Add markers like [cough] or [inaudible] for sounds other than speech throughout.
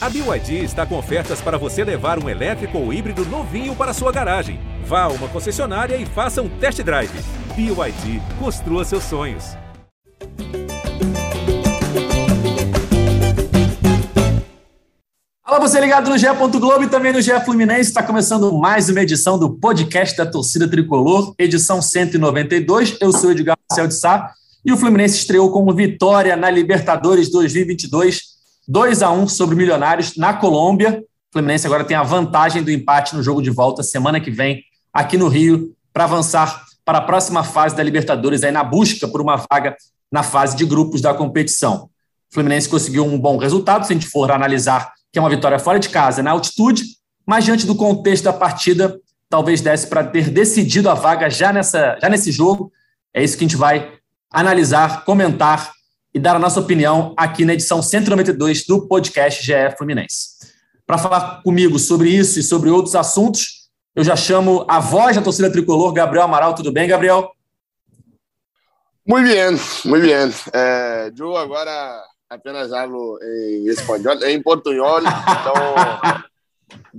A BYD está com ofertas para você levar um elétrico ou híbrido novinho para sua garagem. Vá a uma concessionária e faça um test drive. BYD, construa seus sonhos. Olá, você ligado no GE. Globo e também no GE Fluminense. Está começando mais uma edição do podcast da Torcida Tricolor, edição 192. Eu sou Edgar Marcel de Sá e o Fluminense estreou com vitória na Libertadores 2022, 2 a 1 sobre o Milionários na Colômbia. O Fluminense agora tem a vantagem do empate no jogo de volta semana que vem aqui no Rio para avançar para a próxima fase da Libertadores, aí na busca por uma vaga na fase de grupos da competição. O Fluminense conseguiu um bom resultado, se a gente for analisar que é uma vitória fora de casa, na altitude, mas diante do contexto da partida, talvez desse para ter decidido a vaga já, nessa, já nesse jogo. É isso que a gente vai analisar, comentar e dar a nossa opinião aqui na edição 192 do podcast GE Fluminense. Para falar comigo sobre isso e sobre outros assuntos, eu já chamo a voz da torcida tricolor, Gabriel Amaral. Tudo bem, Gabriel? Muito bem, muito bem. É, eu agora apenas hablo em espanhol, em portunhol, então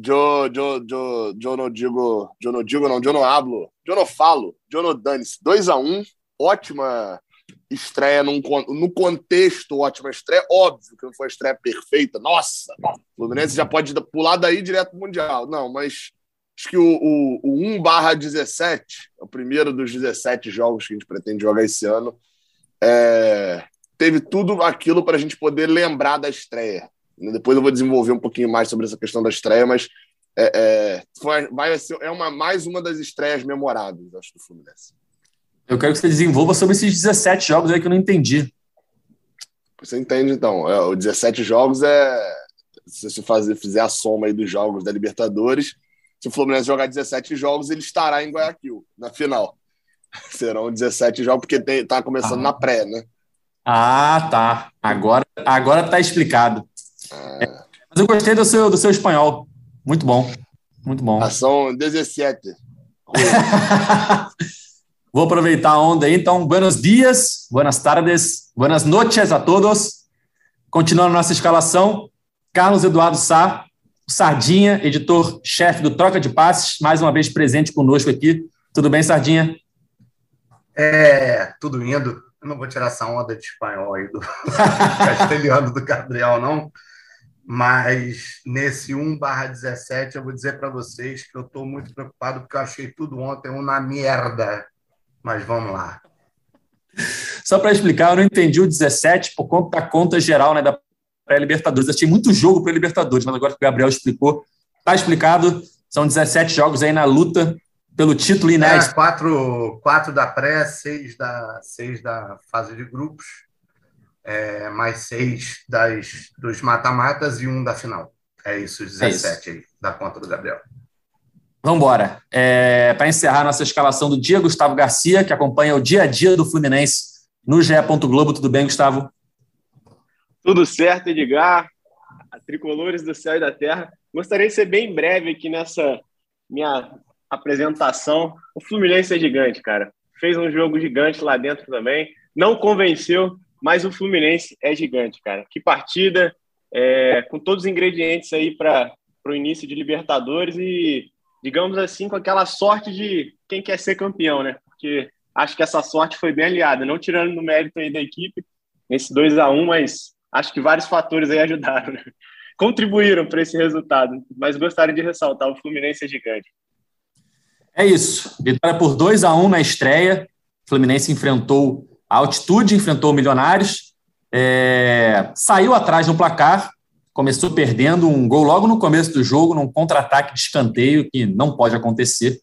eu, eu, eu, eu não digo, eu não digo não, eu não hablo, eu não falo, eu não dane-se. 2 a 1 um, ótima estreia num, no contexto, ótima estreia. Óbvio que não foi estreia perfeita. Nossa, o Fluminense já pode pular daí direto pro Mundial. Não, mas acho que o, o, o 1 barra 17, é o primeiro dos 17 jogos que a gente pretende jogar esse ano, é, teve tudo aquilo para a gente poder lembrar da estreia. Depois eu vou desenvolver um pouquinho mais sobre essa questão da estreia, mas é, é, foi, vai ser, é uma, mais uma das estreias memoráveis, acho, do Fluminense. Eu quero que você desenvolva sobre esses 17 jogos aí que eu não entendi. Você entende, então. É, o 17 jogos é. Se você fazer, fizer a soma aí dos jogos da Libertadores, se o Fluminense jogar 17 jogos, ele estará em Guayaquil, na final. [laughs] Serão 17 jogos, porque tem, tá começando ah. na pré, né? Ah, tá. Agora, agora tá explicado. Ah. É, mas eu gostei do seu, do seu espanhol. Muito bom. Muito bom. Ah, são 17. Vou aproveitar a onda aí, então, buenos dias, buenas tardes, buenas noches a todos. Continuando nossa escalação, Carlos Eduardo Sá, Sardinha, editor-chefe do Troca de Passes, mais uma vez presente conosco aqui. Tudo bem, Sardinha? É, tudo indo. Eu não vou tirar essa onda de espanhol aí do [laughs] castelhano do Gabriel, não. Mas nesse 1 barra 17, eu vou dizer para vocês que eu estou muito preocupado porque eu achei tudo ontem uma merda mas vamos lá. Só para explicar, eu não entendi o 17 por conta da conta geral né, da pré-Libertadores. Eu achei muito jogo para Libertadores, mas agora que o Gabriel explicou, está explicado. São 17 jogos aí na luta pelo título inédito. É, quatro, quatro da pré, seis da, seis da fase de grupos, é, mais seis das, dos mata-matas e um da final. É isso, 17 é isso. aí, da conta do Gabriel. Vamos embora. É, Para encerrar nossa escalação do dia, Gustavo Garcia, que acompanha o dia a dia do Fluminense no GE. Globo. Tudo bem, Gustavo? Tudo certo, Edgar. Tricolores do céu e da terra. Gostaria de ser bem breve aqui nessa minha apresentação. O Fluminense é gigante, cara. Fez um jogo gigante lá dentro também. Não convenceu, mas o Fluminense é gigante, cara. Que partida, é, com todos os ingredientes aí para o início de Libertadores e digamos assim, com aquela sorte de quem quer ser campeão, né? Porque acho que essa sorte foi bem aliada, não tirando no mérito aí da equipe, nesse 2 a 1 mas acho que vários fatores aí ajudaram, né? contribuíram para esse resultado. Mas gostaria de ressaltar, o Fluminense é gigante. É isso. Vitória por 2 a 1 na estreia. O Fluminense enfrentou a altitude, enfrentou o Milionários, é... saiu atrás no placar, começou perdendo um gol logo no começo do jogo, num contra-ataque de escanteio, que não pode acontecer.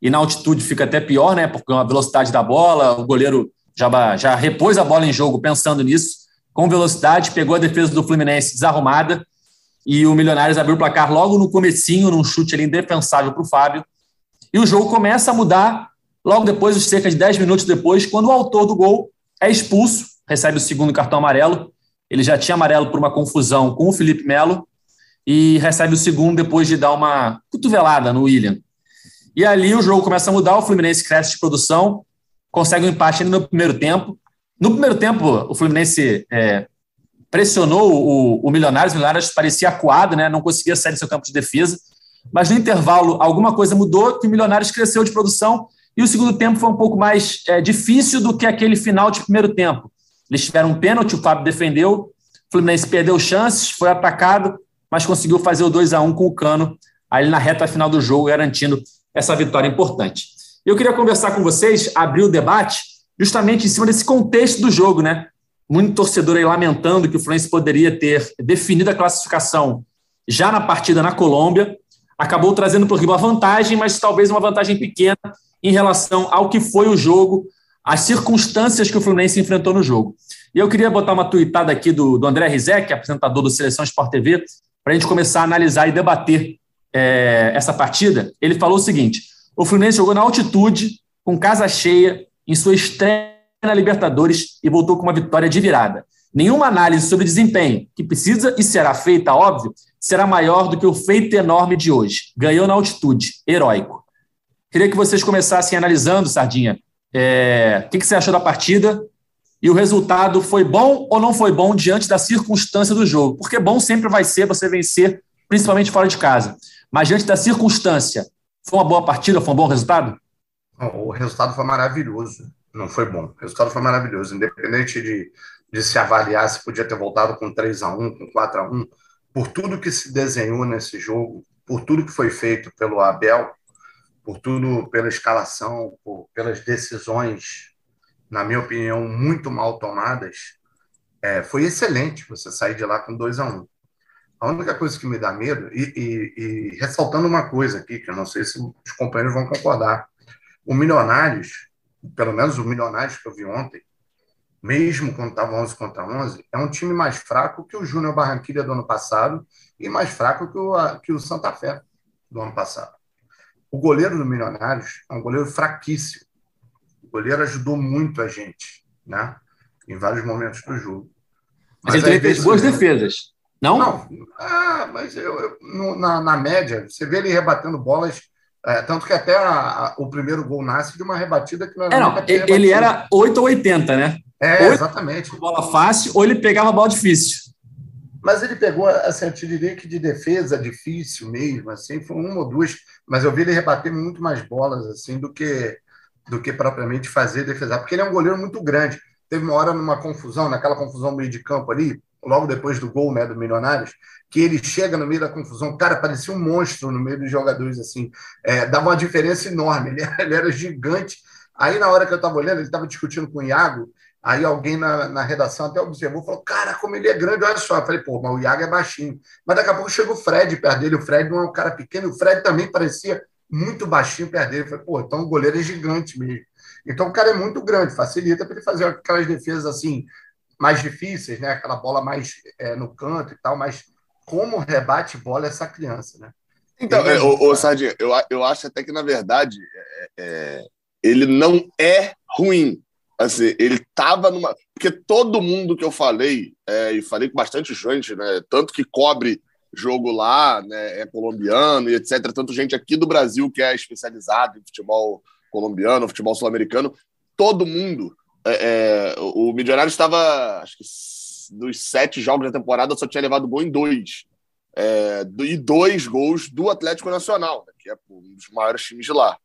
E na altitude fica até pior, né? Porque a velocidade da bola, o goleiro já, já repôs a bola em jogo pensando nisso, com velocidade, pegou a defesa do Fluminense desarrumada, e o Milionários abriu o placar logo no comecinho, num chute ali indefensável para o Fábio. E o jogo começa a mudar logo depois, cerca de 10 minutos depois, quando o autor do gol é expulso, recebe o segundo cartão amarelo, ele já tinha amarelo por uma confusão com o Felipe Melo e recebe o segundo depois de dar uma cotovelada no William. E ali o jogo começa a mudar, o Fluminense cresce de produção, consegue um empate ainda no primeiro tempo. No primeiro tempo, o Fluminense é, pressionou o, o Milionários, o Milionários parecia acuado, né? não conseguia sair do seu campo de defesa, mas no intervalo alguma coisa mudou, que o Milionários cresceu de produção e o segundo tempo foi um pouco mais é, difícil do que aquele final de primeiro tempo. Eles tiveram um pênalti, o Fábio defendeu, o Fluminense perdeu chances, foi atacado, mas conseguiu fazer o 2 a 1 com o Cano, ali na reta final do jogo, garantindo essa vitória importante. Eu queria conversar com vocês, abrir o debate, justamente em cima desse contexto do jogo, né? Muito torcedor aí lamentando que o Fluminense poderia ter definido a classificação já na partida na Colômbia, acabou trazendo para o Rio uma vantagem, mas talvez uma vantagem pequena em relação ao que foi o jogo, as circunstâncias que o Fluminense enfrentou no jogo. E eu queria botar uma tuitada aqui do, do André Rizek, apresentador do Seleção Sport TV, para a gente começar a analisar e debater é, essa partida. Ele falou o seguinte: o Fluminense jogou na altitude, com casa cheia, em sua estreia na Libertadores e voltou com uma vitória de virada. Nenhuma análise sobre desempenho, que precisa e será feita, óbvio, será maior do que o feito enorme de hoje. Ganhou na altitude, heróico. Queria que vocês começassem analisando, Sardinha, é, o que, que você achou da partida e o resultado foi bom ou não foi bom diante da circunstância do jogo? Porque bom sempre vai ser você vencer, principalmente fora de casa. Mas diante da circunstância, foi uma boa partida, foi um bom resultado? O resultado foi maravilhoso. Não foi bom. O resultado foi maravilhoso. Independente de, de se avaliar se podia ter voltado com 3 a 1 com 4 a 1 por tudo que se desenhou nesse jogo, por tudo que foi feito pelo Abel, por tudo, pela escalação, por, pelas decisões, na minha opinião, muito mal tomadas, é, foi excelente você sair de lá com 2 a 1 um. A única coisa que me dá medo, e, e, e, ressaltando uma coisa aqui, que eu não sei se os companheiros vão concordar, o Milionários, pelo menos o Milionários que eu vi ontem, mesmo quando estava 11 contra 11, é um time mais fraco que o Júnior Barranquilla do ano passado e mais fraco que o, que o Santa Fé do ano passado. O goleiro do Milionários é um goleiro fraquíssimo. O goleiro ajudou muito a gente, né? Em vários momentos do jogo. Mas, mas ele fez boas defesas. Não? Não. Ah, mas eu, eu no, na, na, média, você vê ele rebatendo bolas. É, tanto que até a, a, o primeiro gol nasce de uma rebatida que não era. É, não, ele era 8 ou 80, né? É, exatamente. Bola fácil, ou ele pegava bola difícil. Mas ele pegou, assim, diria que de defesa difícil mesmo, assim, foi uma ou duas, mas eu vi ele rebater muito mais bolas, assim, do que do que propriamente fazer defesa, porque ele é um goleiro muito grande. Teve uma hora numa confusão, naquela confusão meio de campo ali, logo depois do gol, né, do Milionários, que ele chega no meio da confusão, cara, parecia um monstro no meio dos jogadores, assim, é, dava uma diferença enorme, ele, [laughs] ele era gigante. Aí, na hora que eu estava olhando, ele estava discutindo com o Iago, Aí alguém na, na redação até observou, falou, cara, como ele é grande, olha só. Eu falei, pô, mas o Iago é baixinho. Mas daqui a pouco chega o Fred perto dele, o Fred não é um cara pequeno, o Fred também parecia muito baixinho perto dele. Eu falei, pô, então o goleiro é gigante mesmo. Então o cara é muito grande, facilita para ele fazer aquelas defesas assim, mais difíceis, né? Aquela bola mais é, no canto e tal, mas como rebate bola essa criança, né? Então, é, o, o Sardinha, eu, eu acho até que, na verdade, é, é ele não é ruim. Assim, ele tava numa. Porque todo mundo que eu falei, é, e falei com bastante gente, né? Tanto que cobre jogo lá, né? É colombiano e etc. Tanto gente aqui do Brasil que é especializado em futebol colombiano, futebol sul-americano, todo mundo. É, é, o Milionário estava, acho que dos sete jogos da temporada, só tinha levado gol em dois. É, e dois gols do Atlético Nacional, né, que é um dos maiores times de lá.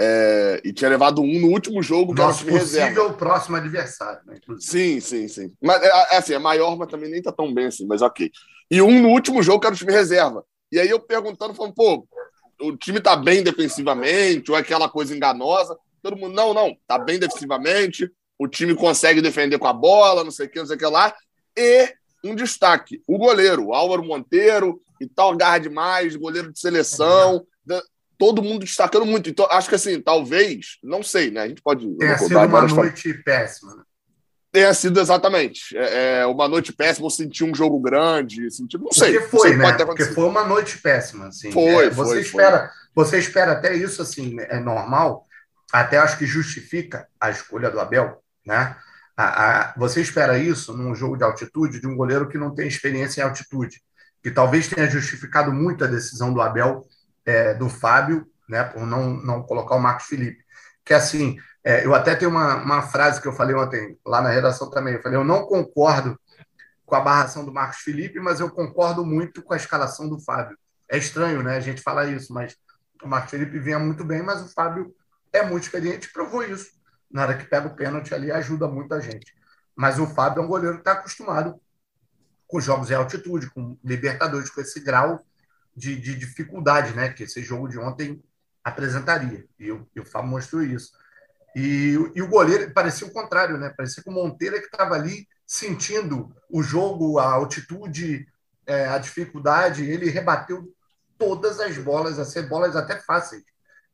É, e tinha levado um no último jogo que Nosso era o possível reserva. próximo adversário, né? Sim, sim, sim. Mas é, é, assim, é maior, mas também nem tá tão bem assim, mas ok. E um no último jogo que era o time reserva. E aí eu perguntando, falando, pô, o time tá bem defensivamente, ou é aquela coisa enganosa? Todo mundo, não, não, tá bem defensivamente, o time consegue defender com a bola, não sei o que, não sei o que lá. E um destaque, o goleiro, o Álvaro Monteiro, e tal, garra demais, goleiro de seleção. Todo mundo destacando muito. Então, acho que assim, talvez, não sei, né? A gente pode. Tenha sido uma noite péssima. Né? Tenha sido exatamente. É, é, uma noite péssima, sentir um jogo grande, sentir, não sei. Porque foi, sei, né? Porque foi uma noite péssima. Assim. Foi, é, você foi, espera, foi. Você espera até isso, assim, é normal, até acho que justifica a escolha do Abel, né? A, a, você espera isso num jogo de altitude de um goleiro que não tem experiência em altitude, que talvez tenha justificado muito a decisão do Abel é, do Fábio, né, por não, não colocar o Marcos Felipe. Que assim, é, eu até tenho uma, uma frase que eu falei ontem lá na redação também. Eu falei, eu não concordo com a barração do Marcos Felipe, mas eu concordo muito com a escalação do Fábio. É estranho, né, a gente falar isso, mas o Marcos Felipe vinha muito bem, mas o Fábio é muito experiente, provou isso. Na hora que pega o pênalti ali, ajuda muito a gente. Mas o Fábio é um goleiro que está acostumado com jogos em altitude, com Libertadores, com esse grau de, de dificuldade né, que esse jogo de ontem apresentaria. E o, e o Fábio mostrou isso. E, e, o goleiro parecia o contrário, né? Parecia que o Monteiro que estava ali sentindo o jogo, a altitude, é, a dificuldade. Ele rebateu todas as bolas, as bolas até fáceis.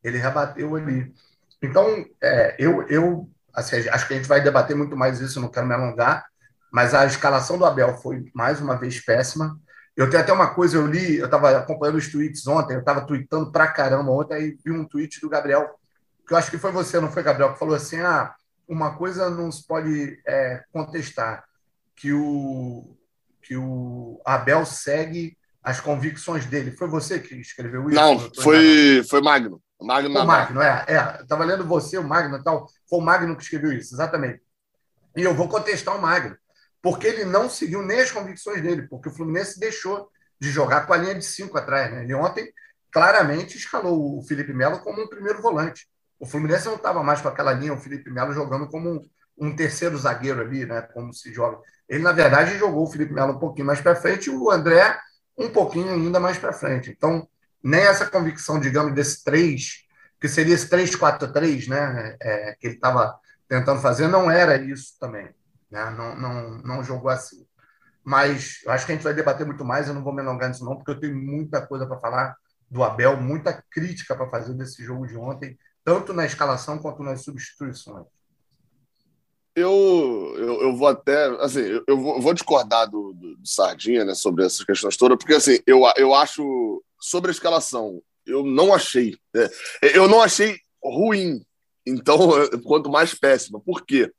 Ele rebateu ali. Então, é, eu, eu assim, acho que a gente vai debater muito mais isso, não quero me alongar, mas a escalação do Abel foi mais uma vez péssima. Eu tenho até uma coisa, eu li, eu estava acompanhando os tweets ontem, eu estava tweetando pra caramba ontem, aí vi um tweet do Gabriel, que eu acho que foi você, não foi, Gabriel, que falou assim: ah, uma coisa não se pode é, contestar, que o, que o Abel segue as convicções dele. Foi você que escreveu isso? Não, foi, foi Magno. Magno, o Magno, é. é. Estava lendo você, o Magno e tal. Foi o Magno que escreveu isso, exatamente. E eu vou contestar o Magno, porque ele não seguiu nem as convicções dele, porque o Fluminense deixou de jogar com a linha de cinco atrás. Né? Ele ontem claramente escalou o Felipe Melo como um primeiro volante. O Fluminense não estava mais com aquela linha, o Felipe Melo jogando como um, um, terceiro zagueiro ali, né? como se joga. Ele, na verdade, jogou o Felipe Melo um pouquinho mais para frente e o André um pouquinho ainda mais para frente. Então, nem essa convicção, digamos, desse 3, que seria esse 3-4-3, né, é, que ele estava tentando fazer, não era isso também. Né? Não, não, não jogou assim. Mas eu acho que a gente vai debater muito mais, eu não vou me alongar nisso não, porque eu tenho muita coisa para falar do Abel, muita crítica para fazer desse jogo de ontem, tanto na escalação quanto nas substituições. Eu, eu, eu vou até, assim, eu vou, vou discordar do, do, do, Sardinha, né, sobre essas questões todas, porque, assim, eu, eu acho, sobre a escalação, eu não achei, né, eu não achei ruim, então, [laughs] quanto mais péssima. Por quê?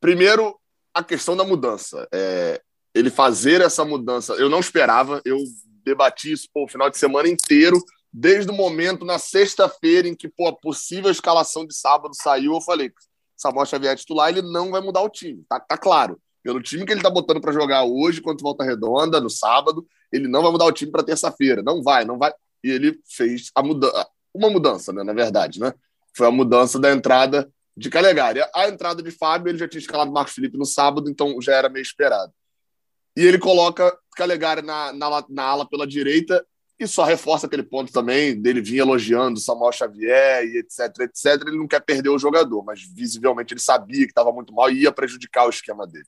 Primeiro, a questão da mudança. É, ele fazer essa mudança, eu não esperava, eu debati isso pô, o final de semana inteiro, desde o momento, na sexta-feira, em que pô, a possível escalação de sábado saiu, eu falei, Samuel Xavier é titular, ele não vai mudar o time. Tá, tá claro. Pelo time que ele tá botando para jogar hoje contra Volta Redonda, no sábado, ele não vai mudar o time para terça-feira. Não vai, não vai. E ele fez a uma mudança, né, na verdade, né? Foi a mudança da entrada de Calegari. A entrada de Fábio, ele já tinha escalado Marcos Felipe no sábado, então já era meio esperado. E ele coloca Calegari na, na, na ala pela direita e só reforça aquele ponto também dele vir elogiando Samuel Xavier e etc, etc. Ele não quer perder o jogador, mas visivelmente ele sabia que estava muito mal e ia prejudicar o esquema dele.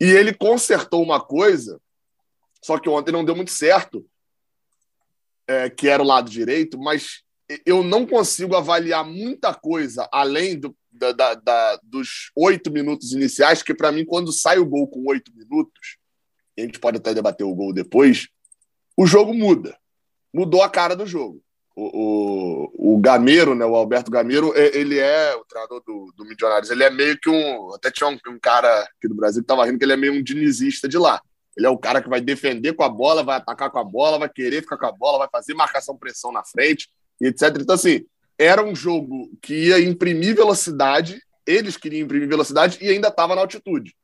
E ele consertou uma coisa, só que ontem não deu muito certo, é, que era o lado direito, mas eu não consigo avaliar muita coisa além do, da, da, da, dos oito minutos iniciais, que para mim, quando sai o gol com oito minutos, a gente pode até debater o gol depois, o jogo muda mudou a cara do jogo. O, o, o Gameiro, né, o Alberto Gameiro, ele é o treinador do, do Milionários. Ele é meio que um. Até tinha um, um cara aqui do Brasil que estava rindo que ele é meio um dinizista de lá. Ele é o cara que vai defender com a bola, vai atacar com a bola, vai querer ficar com a bola, vai fazer marcação-pressão na frente, etc. Então, assim, era um jogo que ia imprimir velocidade, eles queriam imprimir velocidade e ainda estava na altitude.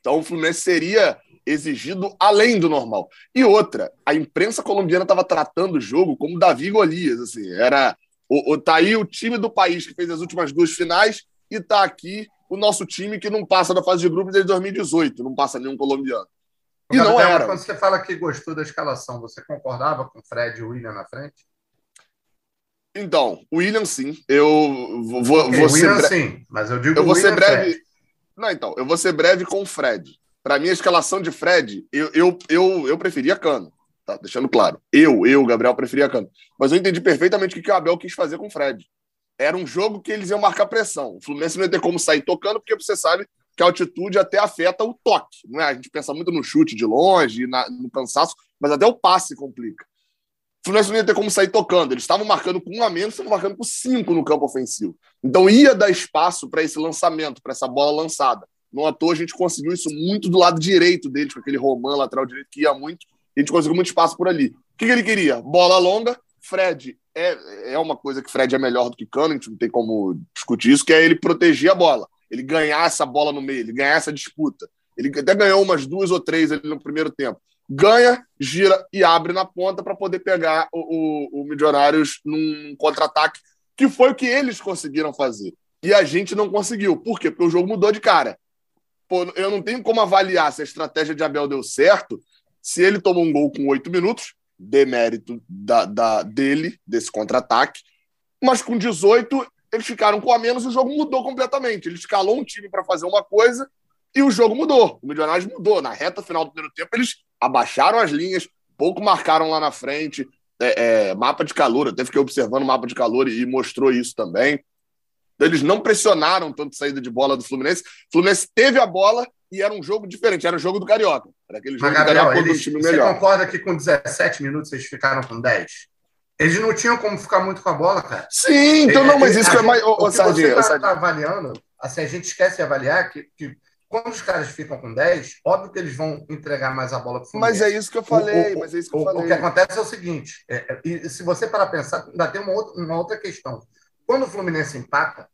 Então, o Fluminense seria exigido além do normal. E outra, a imprensa colombiana estava tratando o jogo como Davi Golias, assim, era o, o, tá aí o time do país que fez as últimas duas finais e tá aqui o nosso time que não passa da fase de grupos desde 2018, não passa nenhum colombiano. E não era. Quando você fala que gostou da escalação, você concordava com Fred e William na frente? Então, William sim. Eu vou, okay, vou William, ser sim, mas eu digo eu vou William ser breve. Fred. Não, então, eu vou ser breve com o Fred. Para mim, a escalação de Fred, eu, eu, eu, eu preferia Cano. Tá deixando claro. Eu, eu, Gabriel, preferia Cano. Mas eu entendi perfeitamente o que o Abel quis fazer com o Fred. Era um jogo que eles iam marcar pressão. O Fluminense não ia ter como sair tocando, porque você sabe que a altitude até afeta o toque. Não é? A gente pensa muito no chute de longe, na, no cansaço, mas até o passe complica. O Fluminense não ia ter como sair tocando. Eles estavam marcando com um a menos, estavam marcando com cinco no campo ofensivo. Então ia dar espaço para esse lançamento, para essa bola lançada. Não à toa a gente conseguiu isso muito do lado direito deles, com aquele Roman lateral direito que ia muito. A gente conseguiu muito espaço por ali. O que, que ele queria? Bola longa. Fred é, é uma coisa que Fred é melhor do que Cano, a gente não tem como discutir isso, que é ele proteger a bola, ele ganhar essa bola no meio, ele ganhar essa disputa. Ele até ganhou umas duas ou três ali no primeiro tempo. Ganha, gira e abre na ponta para poder pegar o, o, o Milionários num contra-ataque, que foi o que eles conseguiram fazer. E a gente não conseguiu. Por quê? Porque o jogo mudou de cara. Pô, eu não tenho como avaliar se a estratégia de Abel deu certo se ele tomou um gol com oito minutos, demérito da, da, dele, desse contra-ataque, mas com 18 eles ficaram com a menos e o jogo mudou completamente. Ele escalou um time para fazer uma coisa e o jogo mudou. O Milionários mudou. Na reta final do primeiro tempo, eles abaixaram as linhas, pouco marcaram lá na frente. É, é, mapa de calor, até fiquei observando o mapa de calor e, e mostrou isso também. Eles não pressionaram tanto saída de bola do Fluminense. O Fluminense teve a bola e era um jogo diferente, era o jogo do Carioca. Era aquele jogo Mas, Gabriel, do Carioca eles, time você melhor. concorda que com 17 minutos eles ficaram com 10? Eles não tinham como ficar muito com a bola, cara. Sim, então não, mas isso que é mais. Ô, O que Sardinha, você está avaliando, assim, a gente esquece de avaliar que, que quando os caras ficam com 10, óbvio que eles vão entregar mais a bola para o Mas é isso que eu falei, o, o, mas é isso que eu o, falei. o que acontece é o seguinte: é, é, e se você parar para pensar, ainda tem uma outra, uma outra questão. Quando o Fluminense empata,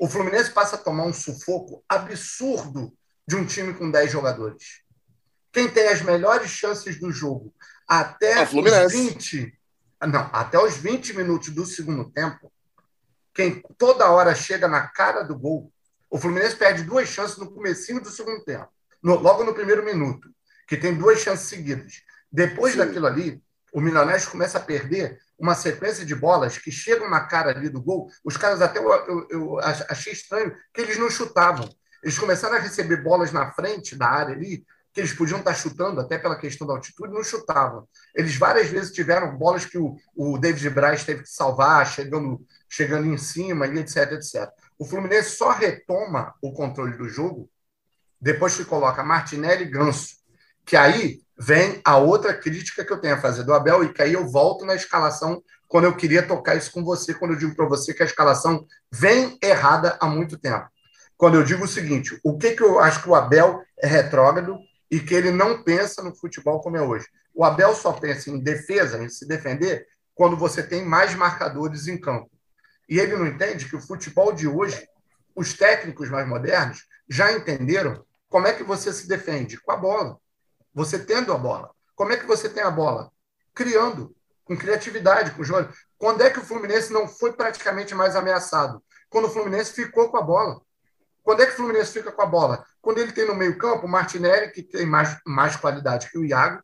o Fluminense passa a tomar um sufoco absurdo de um time com 10 jogadores. Quem tem as melhores chances do jogo até É Fluminense. os 20. Não, até os 20 minutos do segundo tempo, quem toda hora chega na cara do gol, o Fluminense perde duas chances no comecinho do segundo tempo, no- logo no primeiro minuto, que tem duas chances seguidas. Depois Sim. daquilo ali, o Milionés começa a perder uma sequência de bolas que chegam na cara ali do gol. Os caras até eu, eu- eu ach- achei estranho que eles não chutavam. Eles começaram a receber bolas na frente da área ali, que eles podiam estar chutando, até pela questão da altitude, não chutavam. Eles várias vezes tiveram bolas que o, o David Braz teve que salvar, chegando, chegando em cima, e etc, etc. O Fluminense só retoma o controle do jogo depois que coloca Martinelli e Ganso. Que aí vem a outra crítica que eu tenho a fazer do Abel, e que aí eu volto na escalação quando eu queria tocar isso com você, quando eu digo para você que a escalação vem errada há muito tempo. Quando eu digo o seguinte, o que, que eu acho que o Abel é retrógrado e que ele não pensa no futebol como é hoje. O Abel só pensa em defesa, em se defender, quando você tem mais marcadores em campo. E ele não entende que o futebol de hoje, os técnicos mais modernos já entenderam como é que você se defende com a bola. Você tendo a bola. Como é que você tem a bola? Criando, com criatividade, com jogo. Quando é que o Fluminense não foi praticamente mais ameaçado? Quando o Fluminense ficou com a bola. Quando é que o Fluminense fica com a bola? Quando ele tem no meio-campo o Martinelli, que tem mais, mais qualidade que o Iago,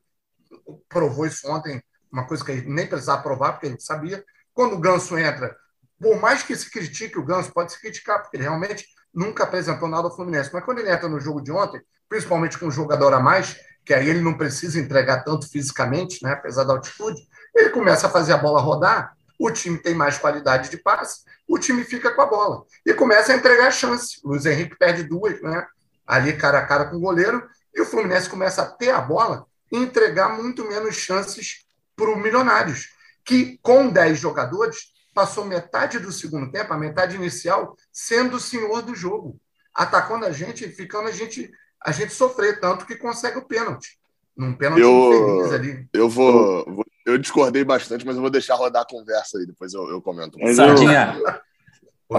provou isso ontem, uma coisa que nem precisava provar, porque a gente sabia. Quando o Ganso entra, por mais que se critique o Ganso, pode se criticar, porque ele realmente nunca apresentou nada ao Fluminense. Mas quando ele entra no jogo de ontem, principalmente com um jogador a mais, que aí ele não precisa entregar tanto fisicamente, né, apesar da altitude, ele começa a fazer a bola rodar, o time tem mais qualidade de passe, o time fica com a bola. E começa a entregar chance. O Luiz Henrique perde duas, né? Ali cara a cara com o goleiro, e o Fluminense começa a ter a bola e entregar muito menos chances para o Milionários, que com 10 jogadores passou metade do segundo tempo, a metade inicial, sendo o senhor do jogo, atacando a gente, ficando a gente, a gente sofrer, tanto que consegue o pênalti. Num pênalti Eu- infeliz ali. Eu vou, vou- Eu discordei bastante, mas eu vou deixar rodar a conversa aí, depois eu, eu comento. Mas Sardinha.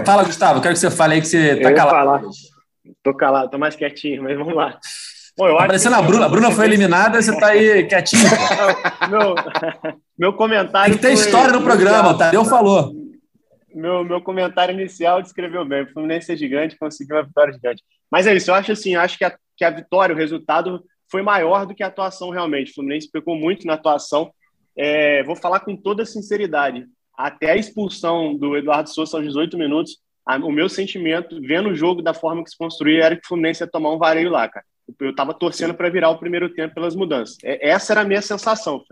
Fala, Gustavo, quero que você fale aí que você Eu tá ia calado. falar. Tô calado, tô mais quietinho, mas vamos lá. Bom, eu Tá parecendo que- a Bruna. A Bruna foi eliminada, você tá aí quietinho. Meu, meu comentário. Tem que ter história no programa, o Tadeu falou. meu, meu comentário inicial descreveu bem. O Fluminense é gigante, conseguiu uma vitória gigante. Mas é isso, eu acho assim, eu acho que a, que a vitória, o resultado foi maior do que a atuação realmente. O Fluminense pecou muito na atuação. É, vou falar com toda sinceridade. Até a expulsão do Eduardo Souza aos 18 minutos, o meu sentimento, vendo o jogo da forma que se construía, era que o Fluminense ia tomar um vareio lá, cara. Eu estava torcendo para virar o primeiro tempo pelas mudanças. É- essa era a minha sensação.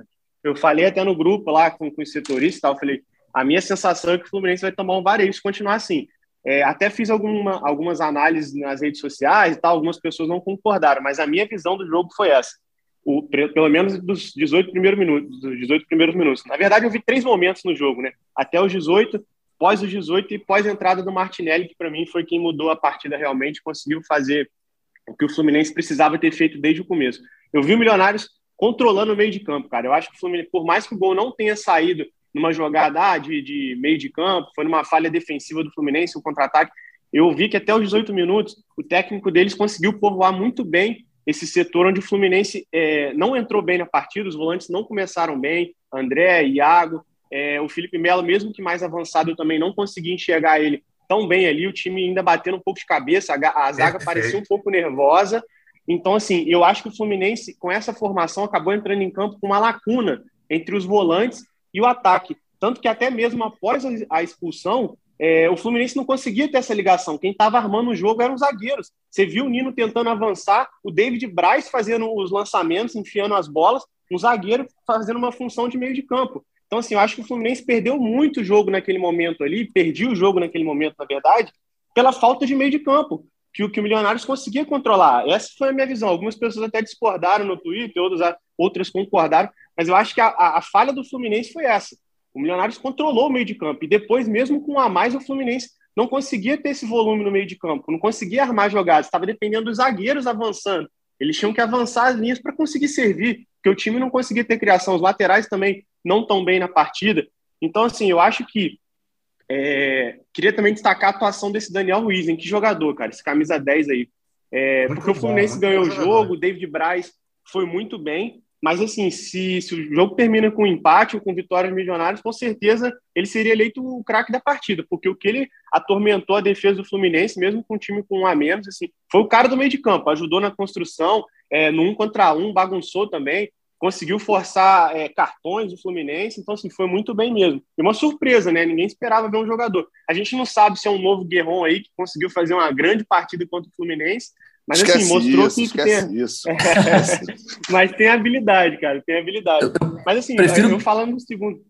Eu falei até no grupo lá com, com os setoristas tal, eu falei, a minha sensação é que o Fluminense vai tomar um vareio se continuar assim. É, até fiz alguma, algumas análises nas redes sociais e tal, algumas pessoas não concordaram, mas a minha visão do jogo foi essa. O, pelo menos dos 18 primeiros minutos, dos 18 primeiros minutos. Na verdade, eu vi três momentos no jogo, né? Até os 18, pós os 18 e pós a entrada do Martinelli, que para mim foi quem mudou a partida realmente, conseguiu fazer o que o Fluminense precisava ter feito desde o começo. Eu vi o Milionários controlando o meio de campo, cara. Eu acho que o Fluminense, por mais que o gol não tenha saído numa jogada ah, de, de meio de campo, foi numa falha defensiva do Fluminense, um contra-ataque, eu vi que até os 18 minutos o técnico deles conseguiu povoar muito bem esse setor onde o Fluminense é, não entrou bem na partida, os volantes não começaram bem, André, Iago, é, o Felipe Melo, mesmo que mais avançado, eu também não consegui enxergar ele tão bem ali, o time ainda batendo um pouco de cabeça, a, a zaga parecia um pouco nervosa, então, assim, eu acho que o Fluminense, com essa formação, acabou entrando em campo com uma lacuna entre os volantes e o ataque. Tanto que até mesmo após a expulsão, é, o Fluminense não conseguia ter essa ligação. Quem estava armando o jogo eram os zagueiros. Você viu o Nino tentando avançar, o David Braz fazendo os lançamentos, enfiando as bolas, um zagueiro fazendo uma função de meio de campo. Então, assim, eu acho que o Fluminense perdeu muito jogo naquele momento ali, perdi o jogo naquele momento, na verdade, pela falta de meio de campo que o que o Milionários conseguia controlar. Essa foi a minha visão. Algumas pessoas até discordaram no Twitter, outras, outras concordaram, mas eu acho que a, a, a falha do Fluminense foi essa. O Milionários controlou o meio de campo e depois, mesmo com a mais, o Fluminense não conseguia ter esse volume no meio de campo, não conseguia armar jogadas, estava dependendo dos zagueiros avançando. Eles tinham que avançar as linhas para conseguir servir, porque o time não conseguia ter criação. Os laterais também não tão bem na partida. Então, assim, eu acho que é, queria também destacar a atuação desse Daniel Ruiz, em que jogador, cara, esse camisa 10 aí. É, porque o Fluminense bom, ganhou o jogo, o David Braz foi muito bem, mas assim, se, se, o jogo termina com empate ou com vitórias milionárias, com certeza ele seria eleito o craque da partida, porque o que ele atormentou a defesa do Fluminense, mesmo com um time com um a menos, assim, foi o cara do meio de campo, ajudou na construção, é, no um contra um, bagunçou também, conseguiu forçar é, cartões do Fluminense, então assim, foi muito bem mesmo. E uma surpresa, né? Ninguém esperava ver um jogador. A gente não sabe se é um novo Guerron aí que conseguiu fazer uma grande partida contra o Fluminense, mas assim, esquece assim, mostrou isso, que, tem. Isso. É, [laughs] mas tem habilidade, cara, tem habilidade. Mas assim, Prefiro... eu falando do segundo,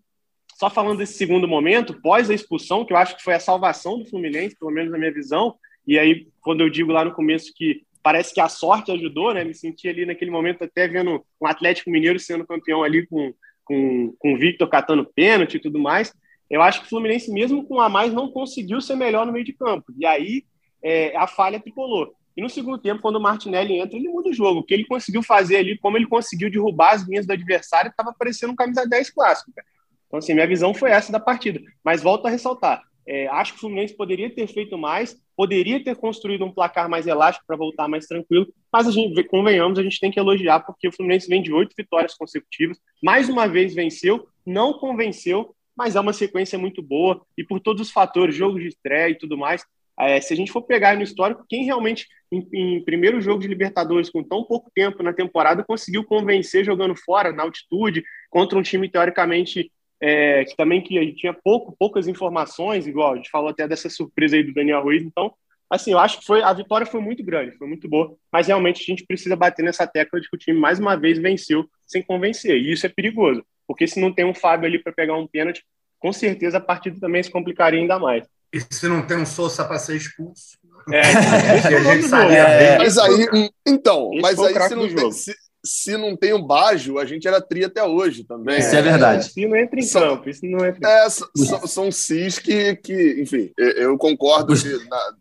só falando desse segundo momento, pós a expulsão, que eu acho que foi a salvação do Fluminense, pelo menos na minha visão, e aí quando eu digo lá no começo que parece que a sorte ajudou, né? Me senti ali naquele momento até vendo um Atlético Mineiro sendo campeão ali com, com, com o Victor catando pênalti e tudo mais. Eu acho que o Fluminense, mesmo com a mais, não conseguiu ser melhor no meio de campo. E aí é, a falha tricolor. E no segundo tempo, quando o Martinelli entra, ele muda o jogo. O que ele conseguiu fazer ali, como ele conseguiu derrubar as linhas do adversário, estava parecendo um camisa 10 clássico. Cara. Então, assim, minha visão foi essa da partida. Mas volto a ressaltar: é, acho que o Fluminense poderia ter feito mais, poderia ter construído um placar mais elástico para voltar mais tranquilo, mas a gente, convenhamos, a gente tem que elogiar, porque o Fluminense vem de oito vitórias consecutivas, mais uma vez venceu, não convenceu, mas é uma sequência muito boa, e por todos os fatores, jogo de estreia e tudo mais, é, se a gente for pegar no histórico, quem realmente, em, em, primeiro jogo de Libertadores, com tão pouco tempo na temporada, conseguiu convencer jogando fora, na altitude, contra um time teoricamente é, que também que tinha pouco, poucas informações, igual a gente falou até dessa surpresa aí do Daniel Ruiz. Então, assim, eu acho que foi a vitória foi muito grande, foi muito boa, mas realmente a gente precisa bater nessa tecla de que o time mais uma vez venceu sem convencer, e isso é perigoso, porque se não tem um Fábio ali para pegar um pênalti, com certeza a partida também se complicaria ainda mais. E se não tem um Sousa para ser expulso? É, a gente sabia é, Mas aí, então, Esse mas aí se não, tem, se, se não tem o Bajo, a gente era tri até hoje também. Isso é, é verdade. Isso não entra em são, campo, isso não entra é, são, são cis que, que, enfim, eu concordo que na,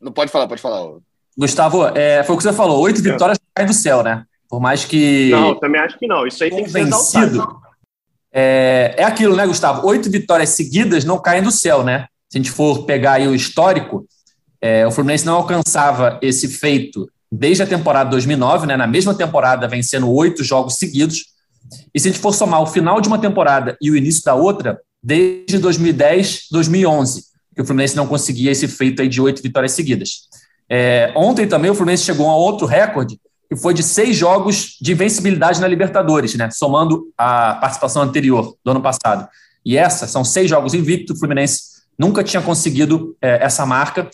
não pode falar, pode falar. Gustavo, é, foi o que você falou, oito vitórias caem do céu, né? Por mais que... Não, também acho que não, isso aí tem que ser vencido. É, é aquilo, né, Gustavo? Oito vitórias seguidas não caem do céu, né? Se a gente for pegar aí o histórico, é, o Fluminense não alcançava esse feito desde a temporada 2009, né, na mesma temporada, vencendo oito jogos seguidos. E se a gente for somar o final de uma temporada e o início da outra, desde 2010, 2011, que o Fluminense não conseguia esse feito aí de oito vitórias seguidas. É, ontem também o Fluminense chegou a outro recorde, que foi de seis jogos de invencibilidade na Libertadores, né, somando a participação anterior do ano passado. E essa são seis jogos invictos, o Fluminense nunca tinha conseguido é, essa marca.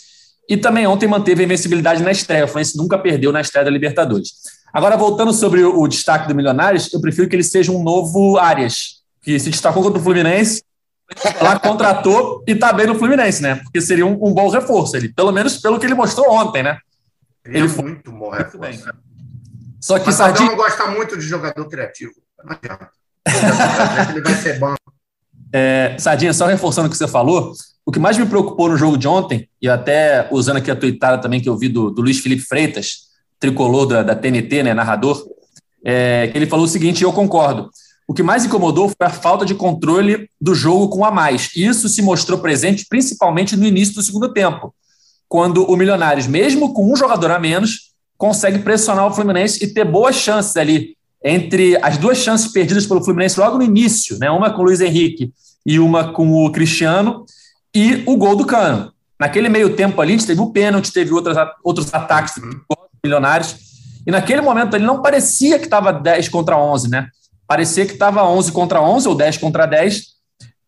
E também ontem manteve a invencibilidade na estreia. O Fluminense nunca perdeu na estreia da Libertadores. Agora, voltando sobre o, o destaque do Milionários, eu prefiro que ele seja um novo Arias, que se destacou contra o Fluminense, lá contratou e está bem no Fluminense, né? Porque seria um, um, bom reforço, ele, pelo menos pelo que ele mostrou ontem, né? Ele, ele foi muito bom reforço. Bem, Só que Mas Sardinha... não gosta muito de jogador criativo. Não adianta. Ele vai ser bom. É, Sardinha, só reforçando o que você falou, o que mais me preocupou no jogo de ontem, e até usando aqui a tuitada também que eu vi do, do Luiz Felipe Freitas, tricolor da, da TNT, né, narrador, é, que ele falou o seguinte, e eu concordo. O que mais incomodou foi a falta de controle do jogo com a mais. E isso se mostrou presente principalmente no início do segundo tempo. quando o Milionários, mesmo com um jogador a menos, consegue pressionar o Fluminense e ter boas chances ali. Entre as duas chances perdidas pelo Fluminense logo no início, né? uma com o Luiz Henrique e uma com o Cristiano, e o gol do Cano. Naquele meio tempo ali, a gente teve o pênalti, teve outros, outros ataques uhum. milionários, e naquele momento ele não parecia que estava 10 contra 11, né? Parecia que estava 11 contra 11 ou 10 contra 10,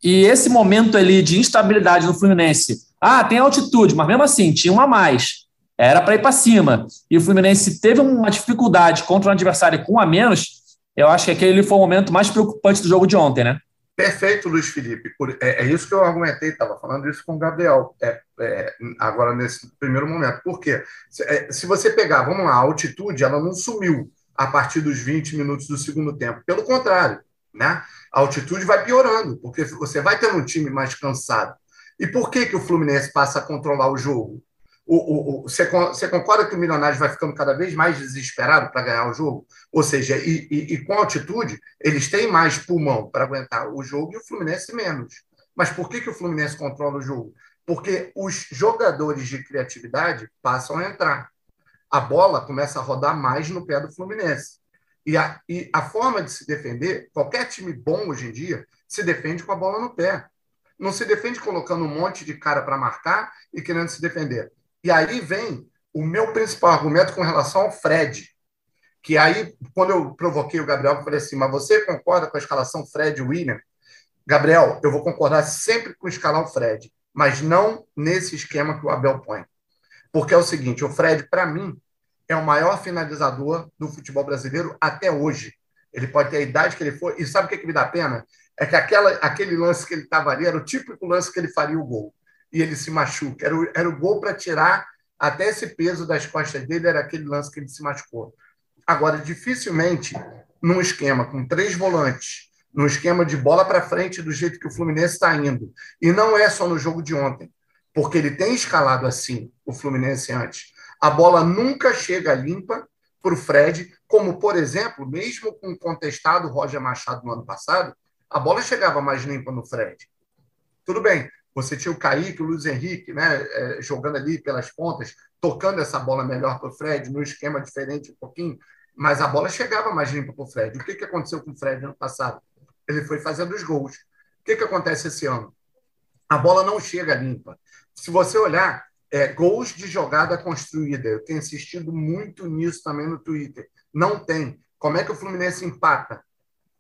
e esse momento ali de instabilidade no Fluminense, ah, tem altitude, mas mesmo assim, tinha uma a mais. Era para ir para cima. E o Fluminense teve uma dificuldade contra um adversário com um a menos. Eu acho que aquele foi o momento mais preocupante do jogo de ontem, né? Perfeito, Luiz Felipe. É, é isso que eu argumentei, estava falando isso com o Gabriel, é, é, agora nesse primeiro momento. Por quê? Se, é, você pegar, vamos lá, a altitude, ela não sumiu a partir dos 20 minutos do segundo tempo. Pelo contrário, né? a altitude vai piorando, porque você vai tendo um time mais cansado. E por que, que o Fluminense passa a controlar o jogo? O, o, você, você, concorda que o Milionários vai ficando cada vez mais desesperado para ganhar o jogo? Ou seja, e, e, e, com altitude, eles têm mais pulmão para aguentar o jogo e o Fluminense menos. Mas por que, que o Fluminense controla o jogo? Porque os jogadores de criatividade passam a entrar. A bola começa a rodar mais no pé do Fluminense. E a, e a forma de se defender, qualquer time bom hoje em dia, se defende com a bola no pé. Não se defende colocando um monte de cara para marcar e querendo se defender. E aí vem o meu principal argumento com relação ao Fred. Que aí, quando eu provoquei o Gabriel, eu falei assim: mas você concorda com a escalação Fred William? Gabriel, eu vou concordar sempre com escalar o Fred, mas não nesse esquema que o Abel põe. Porque é o seguinte: o Fred, para mim, é o maior finalizador do futebol brasileiro até hoje. Ele pode ter a idade que ele for. E sabe o que, que me dá pena? É que aquela, aquele lance que ele estava ali era o típico lance que ele faria o gol. E ele se machuca. Era o, era o gol para tirar até esse peso das costas dele, era aquele lance que ele se machucou. Agora, dificilmente, num esquema com três volantes, num esquema de bola para frente do jeito que o Fluminense está indo, e não é só no jogo de ontem, porque ele tem escalado assim o Fluminense antes a bola nunca chega limpa para o Fred, como, por exemplo, mesmo com o contestado Roger Machado no ano passado, a bola chegava mais limpa no Fred. Tudo bem, você tinha o Kaique, o Luiz Henrique, né, é, jogando ali pelas pontas, tocando essa bola melhor para o Fred, num esquema diferente um pouquinho, mas a bola chegava mais limpa para o Fred. O que, que aconteceu com o Fred no ano passado? Ele foi fazendo os gols. O que, que acontece esse ano? A bola não chega limpa. Se você olhar, é, gols de jogada construída. Eu tenho insistido muito nisso também no Twitter. Não tem. Como é que o Fluminense empata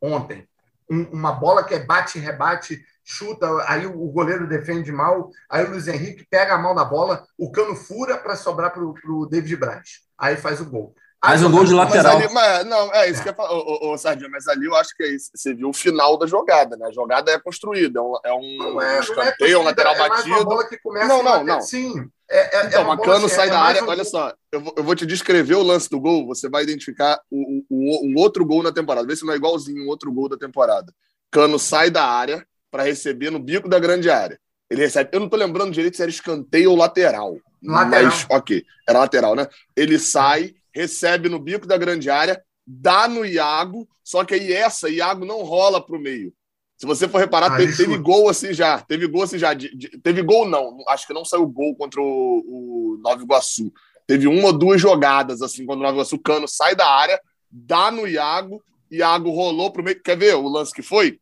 ontem? Um, uma bola que é bate e rebate, chuta, aí o goleiro defende mal, aí o Luiz Henrique pega a mão da bola, o cano fura para sobrar para o David Braz. Aí faz o gol. Mais um gol de lateral. Mas ali, mas, não, é isso é. que eu falo, ô, ô, Sardinha, mas ali eu acho que é isso. Você viu o final da jogada, né? A jogada é construída, é um, é um não é, escanteio, é um lateral é batido. Uma bola que começa não, não, não. Sim. É, é, então, é Macano assim, sai é da área. Um... Olha só, eu vou, eu vou, te descrever o lance do gol. Você vai identificar o, o, um outro gol na temporada. Vê se não é igualzinho um outro gol da temporada. Cano sai da área para receber no bico da grande área. Ele recebe. Eu não tô lembrando direito se era escanteio ou lateral. Lateral. Mas, ok, era lateral, né? Ele sai recebe no bico da grande área, dá no Iago, só que aí essa, Iago não rola para o meio. Se você for reparar, ah, teve, teve, gol assim já. Teve gol assim já. De, de, teve gol, não. Acho que não saiu gol contra o, o Nova Iguaçu. Teve uma ou duas jogadas assim contra o Nova Iguaçu. Cano sai da área, dá no Iago, Iago rolou para o meio. Quer ver o lance que foi?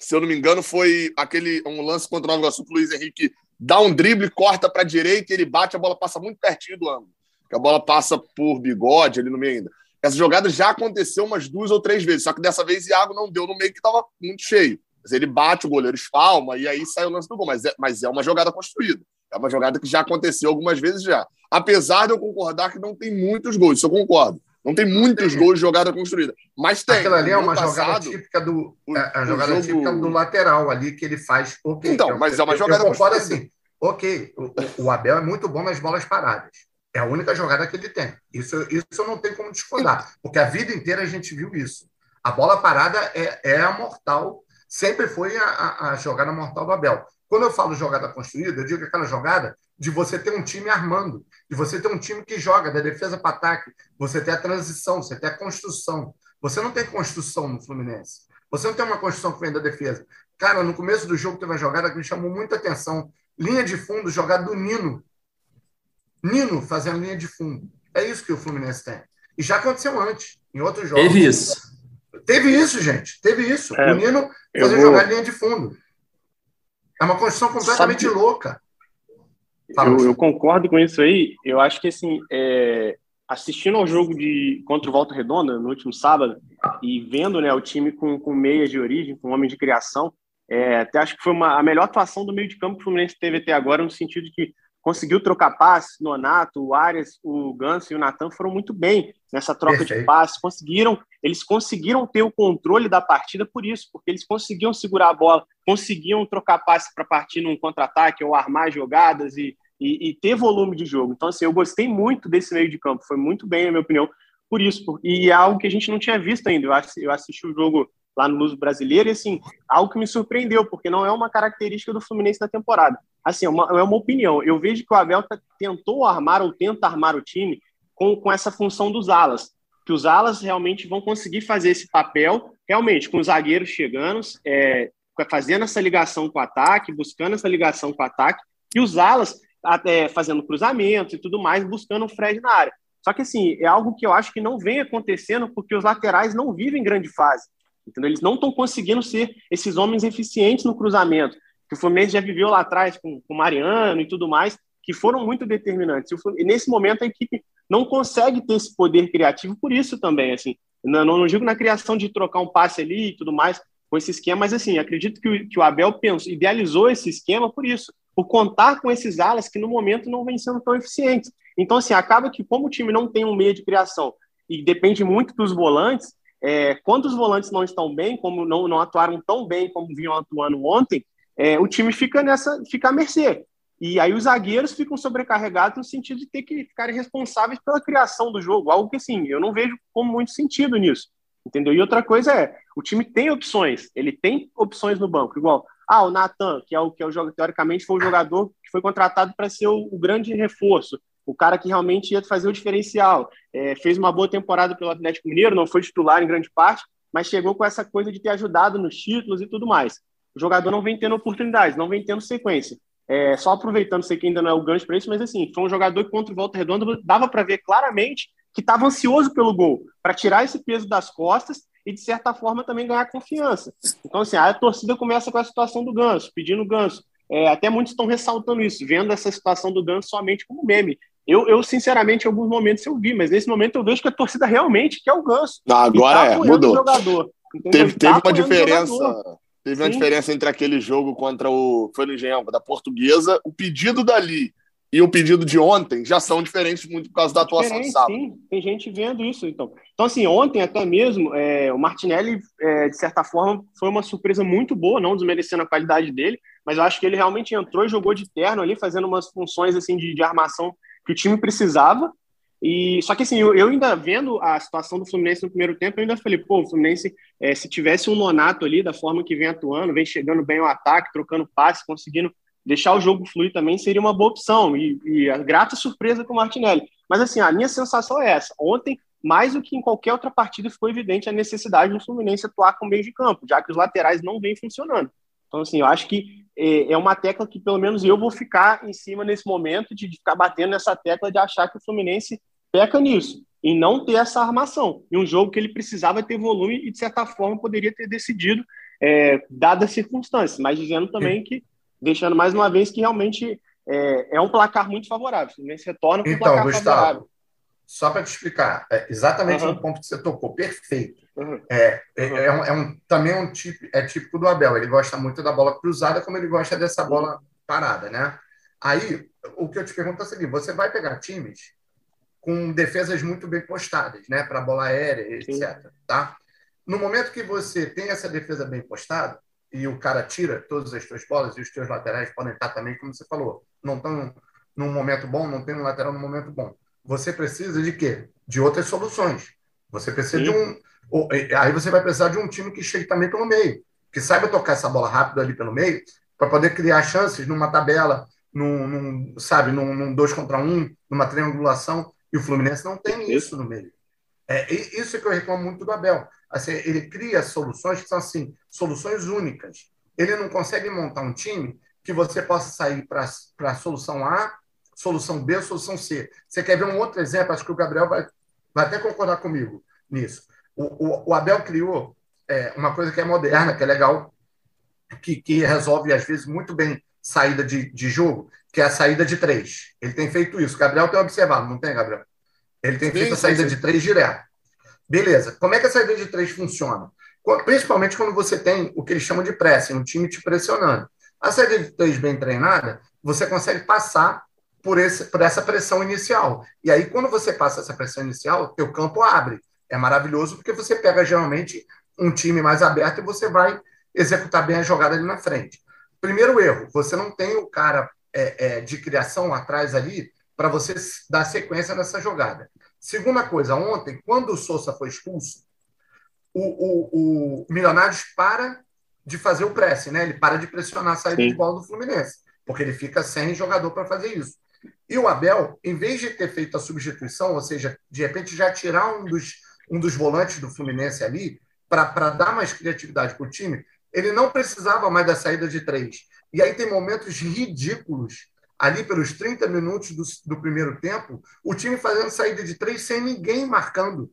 Se eu não me engano, foi aquele um lance contra o Nova Iguaçu que o Luiz Henrique dá um drible, corta para a direita e ele bate, a bola passa muito pertinho do ângulo que a bola passa por bigode ali no meio ainda. Essa jogada já aconteceu umas duas ou três vezes, só que dessa vez Iago não deu no meio que estava muito cheio. Mas ele bate, o goleiro espalma e aí sai o lance do gol. Mas é, mas é uma jogada construída. É uma jogada que já aconteceu algumas vezes já. Apesar de eu concordar que não tem muitos gols, isso eu concordo. Não tem muitos gols de jogada construída. Mas tem. Aquela ali é uma passado, jogada típica do. O, é, a jogada jogo... típica do lateral ali que ele faz. Okay, então, mas é uma jogada. Eu concordo assim. Ok, o, o Abel é muito bom nas bolas paradas. É a única jogada que ele tem. Isso, isso não tem como discordar, porque a vida inteira a gente viu isso. A bola parada é, é a mortal, sempre foi a, a, jogada mortal do Abel. Quando eu falo jogada construída, eu digo aquela jogada de você ter um time armando, de você ter um time que joga da defesa para ataque, você ter a transição, você ter a construção. Você não tem construção no Fluminense. Você não tem uma construção que vem da defesa. Cara, no começo do jogo teve uma jogada que me chamou muita atenção. Linha de fundo, jogada do Nino Nino fazendo linha de fundo. É isso que o Fluminense tem. E já aconteceu antes, em outros jogos. Teve isso. Teve isso, gente. Teve isso. É, o Nino fazer vou... jogar linha de fundo. É uma construção completamente Sabe... louca. Eu, eu, concordo com isso aí. Eu acho que, assim, é... assistindo ao jogo de contra o Volta Redonda, no último sábado, e vendo né, o time com, com meias de origem, com homem de criação, é, até acho que foi uma, a melhor atuação do meio de campo que o Fluminense teve até agora, no sentido de que conseguiu trocar passes, Nonato, o Arias, o Ganso e o Natan foram muito bem nessa troca Perfeito. de passes, conseguiram, eles conseguiram ter o controle da partida por isso, porque eles conseguiam segurar a bola, conseguiam trocar passes para partir num contra-ataque ou armar jogadas e, e, e, ter volume de jogo. Então, assim, eu gostei muito desse meio de campo, foi muito bem, na minha opinião, por isso, e é algo que a gente não tinha visto ainda. Eu assisti o jogo lá no Luso Brasileiro, e assim, algo que me surpreendeu, porque não é uma característica do Fluminense na temporada. Assim, é uma, é uma opinião. Eu vejo que o Abel tá, tentou armar ou tenta armar o time com, com essa função dos alas, que os alas realmente vão conseguir fazer esse papel, realmente, com os zagueiros chegando, é, fazendo essa ligação com o ataque, buscando essa ligação com o ataque, e os alas até fazendo cruzamentos e tudo mais, buscando o Fred na área. Só que, assim, é algo que eu acho que não vem acontecendo porque os laterais não vivem grande fase. Entendeu? Eles não estão conseguindo ser esses homens eficientes no cruzamento, que o Fluminense já viveu lá atrás com o Mariano e tudo mais, que foram muito determinantes. E nesse momento a equipe não consegue ter esse poder criativo por isso também, assim. Não, não, digo na criação de trocar um passe ali e tudo mais com esse esquema, mas assim, acredito que o, que o Abel pensou, idealizou esse esquema por isso, por contar com esses alas que no momento não vêm sendo tão eficientes. Então, assim, acaba que como o time não tem um meio de criação e depende muito dos volantes, é, quando os volantes não estão bem, como não, não atuaram tão bem como vinham atuando ontem, é, o time fica nessa, fica à mercê. E aí os zagueiros ficam sobrecarregados no sentido de ter que ficarem responsáveis pela criação do jogo, algo que assim, eu não vejo como muito sentido nisso. Entendeu? E outra coisa é, o time tem opções, ele tem opções no banco, igual, ah, o Nathan, que é o que é o jogo teoricamente foi o jogador que foi contratado para ser o, o grande reforço o cara que realmente ia fazer o diferencial. É, fez uma boa temporada pelo Atlético Mineiro, não foi titular em grande parte, mas chegou com essa coisa de ter ajudado nos títulos e tudo mais. O jogador não vem tendo oportunidades, não vem tendo sequência. É, só aproveitando, sei que ainda não é o gancho para isso, mas assim, foi um jogador que contra o Volta Redonda dava para ver claramente que estava ansioso pelo gol, para tirar esse peso das costas e, de certa forma, também ganhar confiança. Então, assim, a torcida começa com a situação do Ganso, pedindo o Ganso. É, até muitos estão ressaltando isso, vendo essa situação do Ganso somente como meme. Eu, eu, sinceramente, em alguns momentos eu vi, mas nesse momento eu vejo que a torcida realmente quer o Ganso. Não, agora tá é, mudou. Jogador, teve, teve tá uma diferença. Teve Sim. uma diferença entre aquele jogo contra o. Foi no Engenhão, da Portuguesa. O pedido dali e o pedido de ontem já são diferentes muito por causa da atuação Diferente, de sábado. Sim, tem gente vendo isso. Então, então assim, ontem até mesmo, é, o Martinelli, é, de certa forma, foi uma surpresa muito boa, não desmerecendo a qualidade dele, mas eu acho que ele realmente entrou e jogou de terno ali, fazendo umas funções assim de, de armação que o time precisava. E só que assim, eu, eu, ainda vendo a situação do Fluminense no primeiro tempo, eu ainda falei, pô, o Fluminense, é, se tivesse um Nonato ali da forma que vem atuando, vem chegando bem ao ataque, trocando passe, conseguindo deixar o jogo fluir também seria uma boa opção. E, e a grata surpresa com o Martinelli. Mas assim, a minha sensação é essa. Ontem, mais do que em qualquer outra partida, ficou evidente a necessidade do Fluminense atuar com meio de campo, já que os laterais não vêm funcionando. Então, assim, eu acho que é, é uma tecla que pelo menos eu vou ficar em cima nesse momento de ficar batendo nessa tecla de achar que o Fluminense peca nisso e não ter essa armação. Em um jogo que ele precisava ter volume e, de certa forma, poderia ter decidido, é, dadas as circunstâncias, mas dizendo também que, deixando mais uma vez que realmente é, é um placar muito favorável. O Fluminense retorna com então, um placar Gustavo, favorável. Só para te explicar, é exatamente uhum. no ponto que você tocou, perfeito. Uhum. É, é, uhum. é, um, é, um, também um tipo, é típico do Abel. Ele gosta muito da bola cruzada, como ele gosta dessa bola parada, né? Aí, o que eu te pergunto é o seguinte: você vai pegar times com defesas muito bem postadas, né? Para bola aérea, etc. Tá? No momento que você tem essa defesa bem postada e o cara tira todas as suas bolas e os teus laterais podem estar também, como você falou, não estão num momento bom, não tem um lateral num momento bom. Você precisa de quê? De outras soluções. Você precisa Sim. de um, Aí você vai precisar de um time que chegue também pelo meio, que saiba tocar essa bola rápido ali pelo meio, para poder criar chances numa tabela, num, num sabe, num, num, dois contra um, numa triangulação. E o Fluminense não tem isso no meio. É isso que eu reclamo muito do Abel. Assim, ele cria soluções que são assim, soluções únicas. Ele não consegue montar um time que você possa sair para a solução A, solução B solução C. Você quer ver um outro exemplo? Acho que o Gabriel vai, vai até concordar comigo nisso. O, o, o Abel criou é, uma coisa que é moderna, que é legal, que, que resolve, às vezes, muito bem saída de, de jogo, que é a saída de três. Ele tem feito isso. O Gabriel tem observado, não tem, Gabriel? Ele tem sim, feito a saída sim. de três direto. Beleza. Como é que a saída de três funciona? Principalmente quando você tem o que eles chamam de pressing, um time te pressionando. A saída de três bem treinada, você consegue passar por, esse, por essa pressão inicial. E aí, quando você passa essa pressão inicial, teu campo abre. É maravilhoso porque você pega geralmente um time mais aberto e você vai executar bem a jogada ali na frente. Primeiro erro, você não tem o cara é, é, de criação atrás ali para você dar sequência nessa jogada. Segunda coisa, ontem, quando o Sousa foi expulso, o, o, o Milionários para de fazer o press, né? Ele para de pressionar a saída Sim. de bola do Fluminense, porque ele fica sem jogador para fazer isso. E o Abel, em vez de ter feito a substituição, ou seja, de repente já tirar um dos, um dos volantes do Fluminense ali, para dar mais criatividade para o time, ele não precisava mais da saída de três. E aí tem momentos ridículos, ali pelos 30 minutos do, do primeiro tempo, o time fazendo saída de três sem ninguém marcando.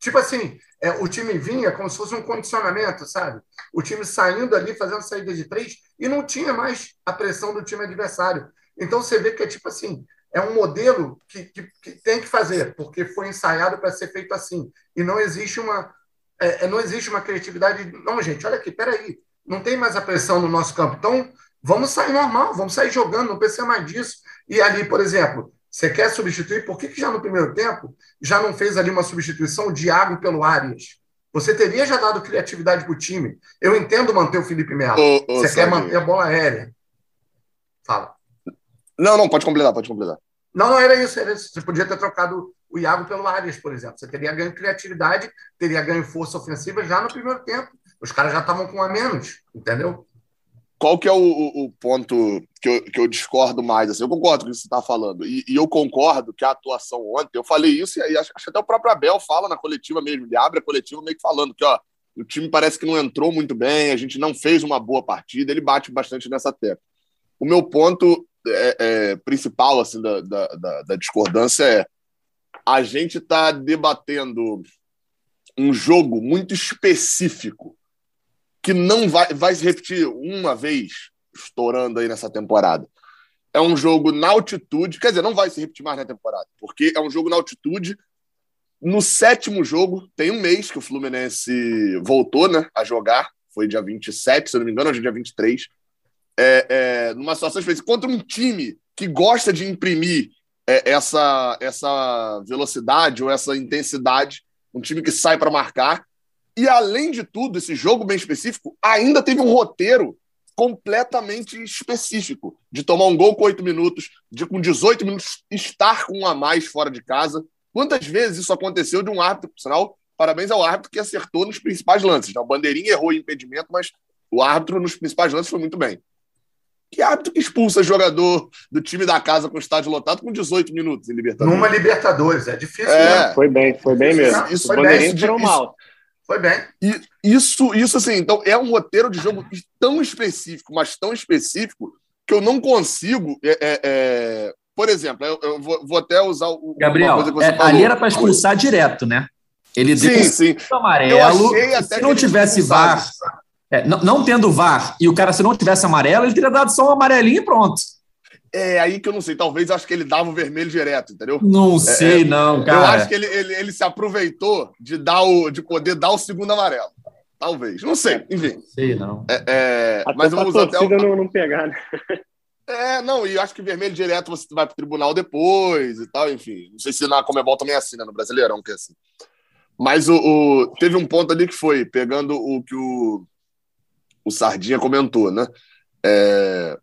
Tipo assim, é, o time vinha como se fosse um condicionamento, sabe? O time saindo ali, fazendo saída de três, e não tinha mais a pressão do time adversário. Então você vê que é tipo assim, é um modelo que, que, que tem que fazer, porque foi ensaiado para ser feito assim. E não existe uma. É, é, não existe uma criatividade. Não, gente, olha aqui, peraí. Não tem mais a pressão no nosso campo. Então, vamos sair normal, vamos sair jogando, não precisa mais disso. E ali, por exemplo, você quer substituir? Por que, que já no primeiro tempo já não fez ali uma substituição de Iago pelo Arias? Você teria já dado criatividade para o time. Eu entendo manter o Felipe Melo. você quer manter a bola aérea. Fala. Não, não, pode completar, pode completar. Não, não era isso, era isso. Você podia ter trocado o Iago pelo Arias, por exemplo. Você teria ganho criatividade, teria ganho força ofensiva já no primeiro tempo. Os caras já estavam com a menos, entendeu? qual que é o, o, ponto que eu, que eu, discordo mais? Assim, eu concordo com o que você está falando. E, e, eu concordo que a atuação ontem, eu falei isso, e acho, acho até o próprio Abel fala na coletiva mesmo. Ele abre a coletiva meio que falando que ó, o time parece que não entrou muito bem, a gente não fez uma boa partida, ele bate bastante nessa tecla. O meu ponto é, é, principal assim, da, da, da discordância é a gente está debatendo um jogo muito específico que não vai, vai se repetir uma vez estourando aí nessa temporada. É um jogo na altitude, quer dizer, não vai se repetir mais na temporada, porque é um jogo na altitude. No sétimo jogo, tem um mês que o Fluminense voltou né, a jogar, foi dia 27, se eu não me engano, hoje é dia 23. É, é, numa situação específica, contra um time que gosta de imprimir é, essa, essa velocidade ou essa intensidade, um time que sai para marcar, e, além de tudo, esse jogo bem específico ainda teve um roteiro completamente específico de tomar um gol com oito minutos, de com 18 minutos estar com um a mais fora de casa. Quantas vezes isso aconteceu de um árbitro, por sinal, parabéns ao árbitro que acertou nos principais lances. O Bandeirinha errou em impedimento, mas o árbitro nos principais lances foi muito bem. Que árbitro que expulsa jogador do time da casa com o estádio lotado com 18 minutos em Libertadores? Numa Libertadores, é difícil. É, né? Foi bem, foi bem mesmo. Isso, isso, Bandeirinha entrou mal. Foi bem. E isso, isso assim, então é um roteiro de jogo tão específico, mas tão específico, que eu não consigo. É, é, é... Por exemplo, eu, eu vou, vou, até usar o. Gabriel, é, ali era para expulsar direto, né? Ele sim, deu sim. amarelo. se não tivesse VAR, é, não, não tendo VAR e o cara, se não tivesse amarelo, ele teria dado só um amarelinho e pronto. É aí que eu não sei. Talvez acho que ele dava o vermelho direto, entendeu? Não é, sei, é, não, cara. Eu acho que ele, ele, ele, se aproveitou de, dar o, de poder dar o segundo amarelo. Talvez. Não sei, enfim. Não sei, não. É, é, até mas vamos até o... não, não pegar, né? [laughs] É, não, e acho que vermelho direto você vai para o tribunal depois e tal, enfim. Não sei se na Comebol também é assim, né? No Brasileirão que é assim. Mas o, o, teve um ponto ali que foi, pegando o que o, o Sardinha comentou, né? É,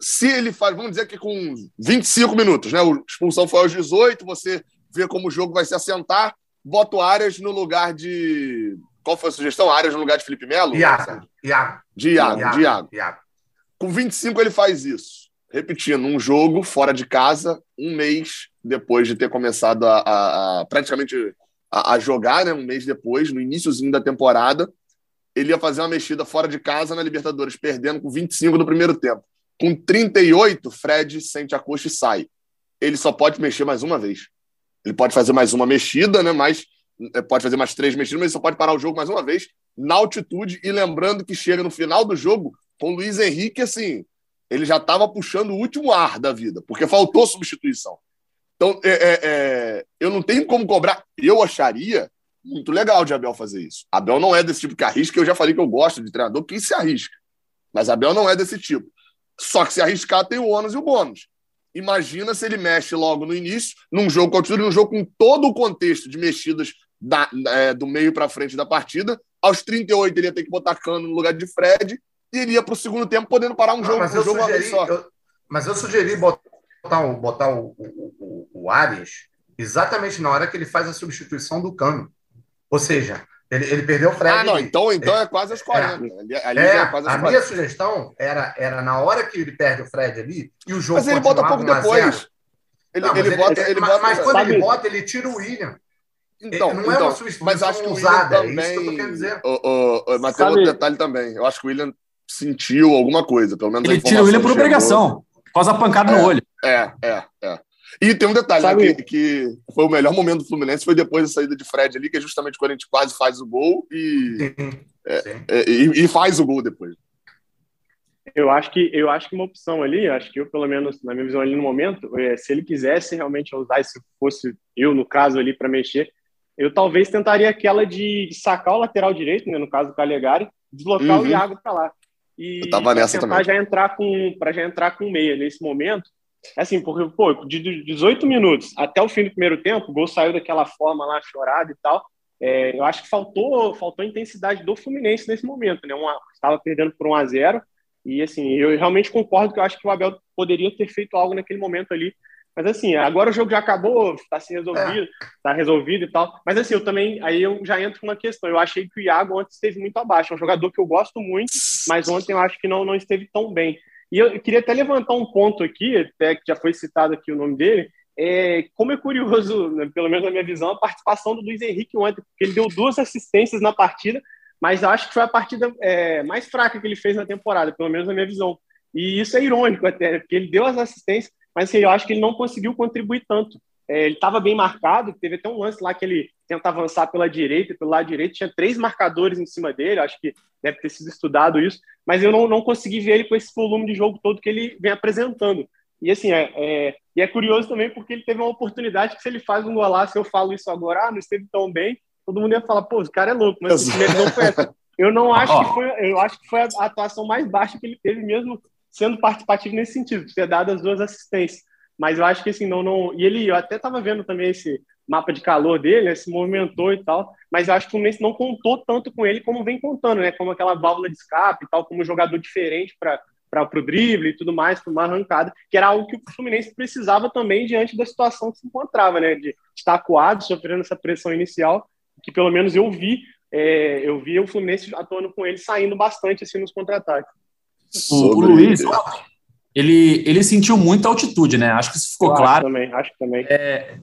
se ele faz, vamos dizer que com 25 minutos, né? A expulsão foi aos 18, você vê como o jogo vai se assentar, bota o Arias no lugar de. Qual foi a sugestão? Arias no lugar de Felipe Melo? Iago. Iago. De Iago, Iago, Iago. Com 25 ele faz isso. Repetindo, um jogo fora de casa, um mês depois de ter começado a, a, a praticamente a, a, jogar, né? Um mês depois, no iníciozinho da temporada, ele ia fazer uma mexida fora de casa na Libertadores, perdendo com 25 no primeiro tempo Com 38, Fred sente a coxa e sai. Ele só pode mexer mais uma vez. Ele pode fazer mais uma mexida, né? Mas é, pode fazer mais três mexidas, mas ele só pode parar o jogo mais uma vez na altitude. E lembrando que chega no final do jogo com o Luiz Henrique, assim, ele já estava puxando o último ar da vida, porque faltou substituição. Então, é, é, é, eu não tenho como cobrar. Eu acharia muito legal de Abel fazer isso. Abel não é desse tipo que arrisca, eu já falei que eu gosto de treinador que se arrisca. Mas Abel não é desse tipo. Só que se arriscar tem o ônus e o bônus. Imagina se ele mexe logo no início, num jogo com altitude, num jogo com todo o contexto de mexidas da, é, do meio para frente da partida. Aos 38 ele ia ter que botar cano no lugar de Fred e iria para o segundo tempo podendo parar um jogo, mas um jogo sugeri, só. Eu, mas eu sugeri botar, o, botar o, o, o, o Ares exatamente na hora que ele faz a substituição do cano. Ou seja, ele, ele perdeu o Fred. Ah, não, então, então é, é quase as 40. É, ali, ali é, é quase as a 40. minha sugestão era, era na hora que ele perde o Fred ali e o jogo Mas ele bota pouco depois. Ele, não, ele, bota, ele, ele mas, bota, mas quando ele bota, ele tira o William. Então, não é então, uma substituição mas acho que o usada, William também, é isso que eu tô querendo dizer. O, o, o, mas tem outro detalhe também. Eu acho que o William sentiu alguma coisa, pelo menos Ele tira o William por obrigação, quase a pancada é, no olho. É, é, é. E tem um detalhe, né, que, que, foi o melhor momento do Fluminense, foi depois da saída de Fred ali, que é justamente quando a gente quase faz o gol e, sim, é, sim. É, e, e, faz o gol depois. Eu acho que eu acho que uma opção ali, acho que eu pelo menos na minha visão ali no momento, é, se ele quisesse realmente usar, se fosse eu no caso ali para mexer, eu talvez tentaria aquela de, sacar o lateral direito, né, no caso do Calegari, deslocar uhum. o Iago para lá e eu tava nessa tentar também. já entrar com para já entrar com meia nesse momento Assim, porque, pô, de 18 minutos até o fim do primeiro tempo, o gol saiu daquela forma lá, chorado e tal. É, eu acho que faltou, faltou intensidade do Fluminense nesse momento, né? Uma, estava perdendo por 1 a 0 e assim, eu realmente concordo que eu acho que o Abel poderia ter feito algo naquele momento ali. Mas assim, agora o jogo já acabou, está se resolvido, está é. resolvido e tal. Mas assim, eu também, aí eu já entro com uma questão. Eu achei que o Iago ontem esteve muito abaixo. É um jogador que eu gosto muito, mas ontem eu acho que não, não esteve tão bem. E eu queria até levantar um ponto aqui, até que já foi citado aqui o nome dele, é, como é curioso, né, pelo menos na minha visão, a participação do Luiz Henrique ontem, porque ele deu duas assistências na partida, mas acho que foi a partida é, mais fraca que ele fez na temporada, pelo menos na minha visão. E isso é irônico até, porque ele deu as assistências, mas assim, eu acho que ele não conseguiu contribuir tanto. É, ele estava bem marcado, teve até um lance lá que ele tenta avançar pela direita, pelo lado direito, tinha três marcadores em cima dele, acho que deve ter sido estudado isso, mas eu não, não consegui ver ele com esse volume de jogo todo que ele vem apresentando. E assim, é, é, e é curioso também porque ele teve uma oportunidade que se ele faz um golaço, eu falo isso agora, ah, não esteve tão bem, todo mundo ia falar, pô, o cara é louco, mas não foi essa. Eu não acho que foi, eu acho que foi a atuação mais baixa que ele teve mesmo sendo participativo nesse sentido, ter dado as duas assistências. Mas eu acho que assim, não, não. E ele, eu até estava vendo também esse mapa de calor dele, né, se movimentou e tal, mas eu acho que o Fluminense não contou tanto com ele como vem contando, né? Como aquela válvula de escape e tal, como um jogador diferente para para o drible e tudo mais, para uma arrancada, que era algo que o Fluminense precisava também diante da situação que se encontrava, né? De estar acuado, sofrendo essa pressão inicial, que pelo menos eu vi, é, eu vi o Fluminense atuando com ele, saindo bastante assim nos contra-ataques. O, o Luiz, ele, ele sentiu muita altitude, né? Acho que isso ficou eu claro. Acho também, acho também. É,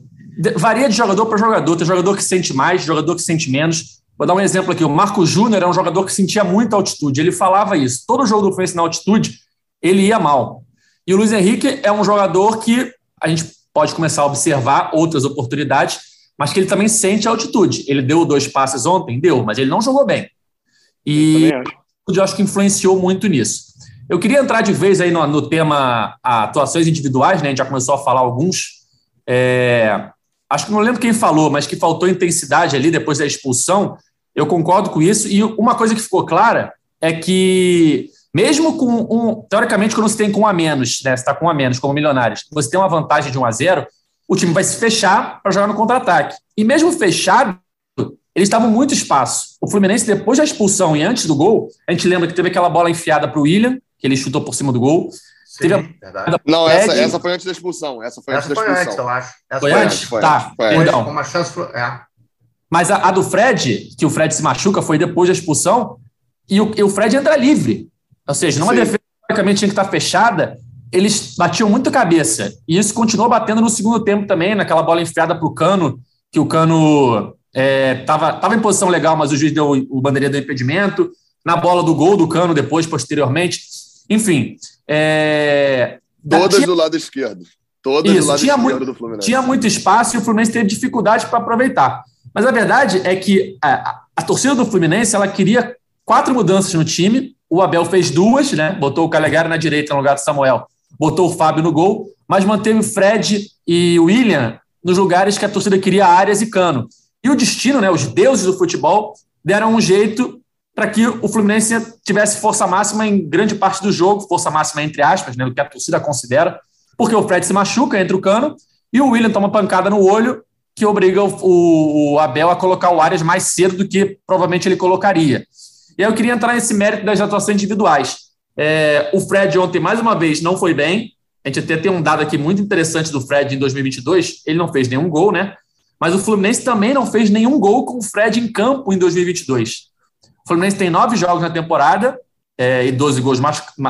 varia de jogador para jogador. Tem jogador que sente mais, jogador que sente menos. Vou dar um exemplo aqui. O Marco Júnior é um jogador que sentia muita altitude. Ele falava isso. Todo jogo do Fluminense na altitude, ele ia mal. E o Luiz Henrique é um jogador que a gente pode começar a observar outras oportunidades, mas que ele também sente a altitude. Ele deu dois passes ontem? Deu, mas ele não jogou bem. E eu, acho. eu acho que influenciou muito nisso. Eu queria entrar de vez aí no, no tema atuações individuais, né? A gente já começou a falar alguns. É, acho que não lembro quem falou, mas que faltou intensidade ali depois da expulsão. Eu concordo com isso. E uma coisa que ficou clara é que, mesmo com um. Teoricamente, quando você tem com um a menos, né? Você está com um a menos, como milionários, você tem uma vantagem de 1 a 0 o time vai se fechar para jogar no contra-ataque. E mesmo fechado, eles estavam muito espaço. O Fluminense, depois da expulsão e antes do gol, a gente lembra que teve aquela bola enfiada para o William, que ele chutou por cima do gol. Sim, a... Não, essa, essa foi antes da expulsão. Essa foi essa antes foi da expulsão. Antes, eu acho. Essa foi, foi antes? Foi tá, foi perdão. Uma chance... É. Mas a, a, do Fred, que o Fred se machuca, foi depois da expulsão, e o, e o Fred entra livre. Ou seja, numa Sim. defesa praticamente tinha que estar fechada, eles batiam muito cabeça. E isso continuou batendo no segundo tempo também, naquela bola enfiada para o Cano, que o Cano estava é, tava em posição legal, mas o juiz deu o bandeirinha do impedimento. Na bola do gol do Cano depois, posteriormente. Enfim. É... Todas tinha... do lado esquerdo. Todas Isso, do lado tinha esquerdo muito, do Fluminense. Tinha muito espaço e o Fluminense teve dificuldade para aproveitar. Mas a verdade é que a, a, torcida do Fluminense ela queria quatro mudanças no time. O Abel fez duas, né? Botou o Calegari na direita no lugar do Samuel, botou o Fábio no gol, mas manteve o Fred e o William nos lugares que a torcida queria Arias e Cano. E o destino, né, os deuses do futebol, deram um jeito para que o Fluminense tivesse força máxima em grande parte do jogo, força máxima entre aspas, né, do que a torcida considera, porque o Fred se machuca entre o Cano e o William toma pancada no olho que obriga o, o, Abel a colocar o Arias mais cedo do que provavelmente ele colocaria. E aí eu queria entrar nesse mérito das atuações individuais. É, o Fred ontem, mais uma vez, não foi bem. A gente até tem um dado aqui muito interessante do Fred em 2022. Ele não fez nenhum gol, né? Mas o Fluminense também não fez nenhum gol com o Fred em campo em 2022. O Fluminense tem nove jogos na temporada é, e 12 gols,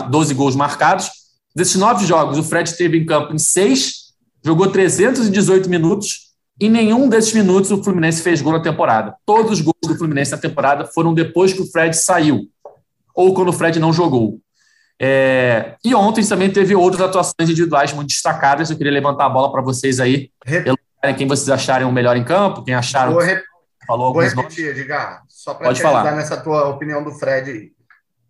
12 gols marcados. Desses nove jogos, o Fred esteve em campo em seis, jogou 318 minutos e nenhum desses minutos o Fluminense fez gol na temporada. Todos os gols do Fluminense na temporada foram depois que o Fred saiu ou quando o Fred não jogou. É, e ontem também teve outras atuações individuais muito destacadas. Eu queria levantar a bola para vocês aí, quem vocês acharem o melhor em campo, quem acharam. Vou. Falou Vou repetir, nomes. Edgar, só para te falar. ajudar nessa tua opinião do Fred aí.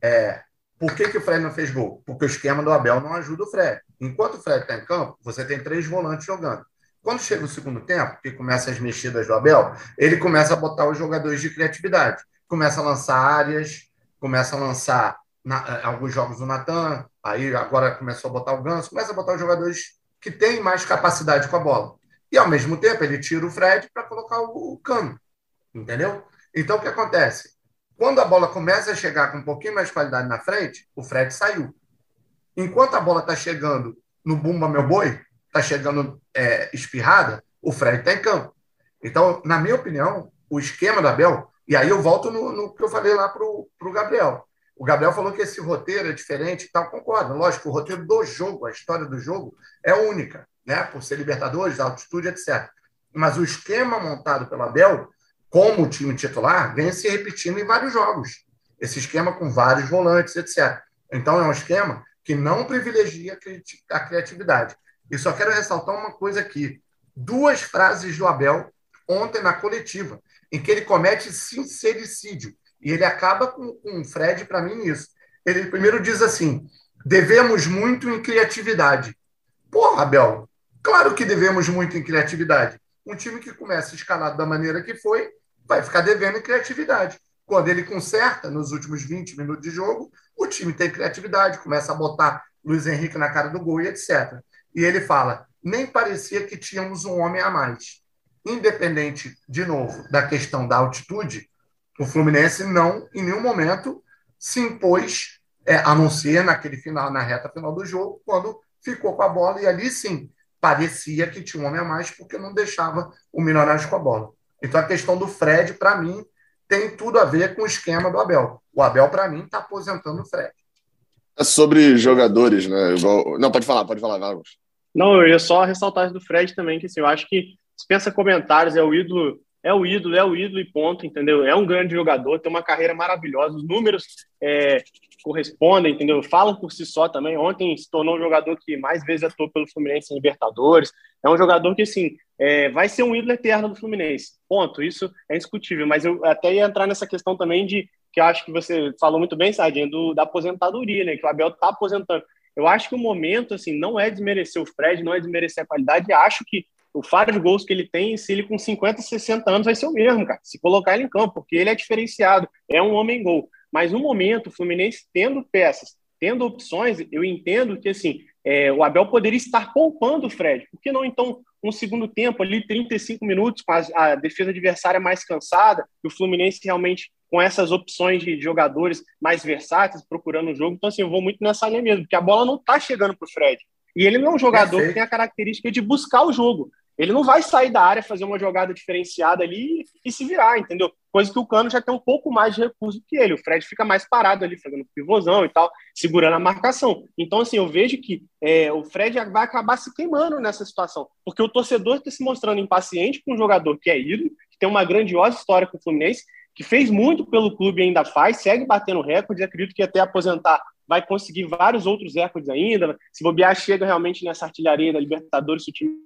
É, por que, que o Fred não fez gol? Porque o esquema do Abel não ajuda o Fred. Enquanto o Fred está em campo, você tem três volantes jogando. Quando chega o segundo tempo, que começa as mexidas do Abel, ele começa a botar os jogadores de criatividade. Começa a lançar áreas, começa a lançar na, eh, alguns jogos do Natan, aí agora começou a botar o Ganso, começa a botar os jogadores que têm mais capacidade com a bola. E ao mesmo tempo ele tira o Fred para colocar o, o Cano. Entendeu? Então o que acontece? Quando a bola começa a chegar com um pouquinho mais de qualidade na frente, o Fred saiu. Enquanto a bola está chegando no Bumba Meu Boi, está chegando é, espirrada, o Fred está em campo. Então, na minha opinião, o esquema da Bel, e aí eu volto no, no que eu falei lá para o Gabriel. O Gabriel falou que esse roteiro é diferente e tal, concordo. Lógico, o roteiro do jogo, a história do jogo é única, né? Por ser Libertadores, altitude, etc. Mas o esquema montado pelo Abel, como time titular, vem se repetindo em vários jogos. Esse esquema com vários volantes, etc. Então é um esquema que não privilegia a criatividade. E só quero ressaltar uma coisa aqui. Duas frases do Abel ontem na coletiva, em que ele comete sincericídio. E ele acaba com, com o Fred, para mim, nisso. Ele primeiro diz assim: devemos muito em criatividade. Porra, Abel, claro que devemos muito em criatividade. Um time que começa escalado da maneira que foi, vai ficar devendo em criatividade. Quando ele conserta, nos últimos 20 minutos de jogo, o time tem criatividade, começa a botar Luiz Henrique na cara do gol e etc. E ele fala: nem parecia que tínhamos um homem a mais. Independente, de novo, da questão da altitude, o Fluminense não, em nenhum momento, se impôs, é, a não ser naquele final, na reta final do jogo, quando ficou com a bola, e ali sim parecia que tinha um homem a mais, porque não deixava o Milionários com a bola. Então a questão do Fred, para mim, tem tudo a ver com o esquema do Abel. O Abel, para mim, está aposentando o Fred. É sobre jogadores, né? Não, pode falar, pode falar, Marcos. Não, eu ia só ressaltar do Fred também, que assim, eu acho que dispensa comentários, é o ídolo, é o ídolo, é o ídolo e ponto, entendeu? É um grande jogador, tem uma carreira maravilhosa, os números é, correspondem, entendeu? Falam por si só também. Ontem se tornou um jogador que mais vezes atuou pelo Fluminense em Libertadores. É um jogador que, assim, é, vai ser um ídolo eterno do Fluminense. Ponto. Isso é indiscutível. Mas eu até ia entrar nessa questão também de que eu acho que você falou muito bem, Sardinha, do, da aposentadoria, né? Que o Abel está aposentando. Eu acho que o momento, assim, não é desmerecer o Fred, não é desmerecer a qualidade. Acho que o faro de gols que ele tem, se ele com 50, 60 anos vai ser o mesmo, cara. Se colocar ele em campo, porque ele é diferenciado, é um homem-gol. Mas no momento, o Fluminense tendo peças, tendo opções, eu entendo que, assim, é, o Abel poderia estar poupando o Fred. Por que não, então, um segundo tempo ali, 35 minutos, com a, a defesa adversária mais cansada, e o Fluminense realmente com essas opções de jogadores mais versáteis, procurando o jogo. Então, assim, eu vou muito nessa linha mesmo, porque a bola não está chegando para o Fred. E ele não é um jogador Perfeito. que tem a característica de buscar o jogo. Ele não vai sair da área, fazer uma jogada diferenciada ali e se virar, entendeu? Coisa que o Cano já tem um pouco mais de recurso que ele. O Fred fica mais parado ali, fazendo pivôzão e tal, segurando a marcação. Então, assim, eu vejo que é, o Fred vai acabar se queimando nessa situação, porque o torcedor está se mostrando impaciente com um jogador que é ídolo, que tem uma grandiosa história com o Fluminense, que fez muito pelo clube e ainda faz, segue batendo recordes, acredito que até aposentar vai conseguir vários outros recordes ainda. Se bobear, chega realmente nessa artilharia da Libertadores, se o time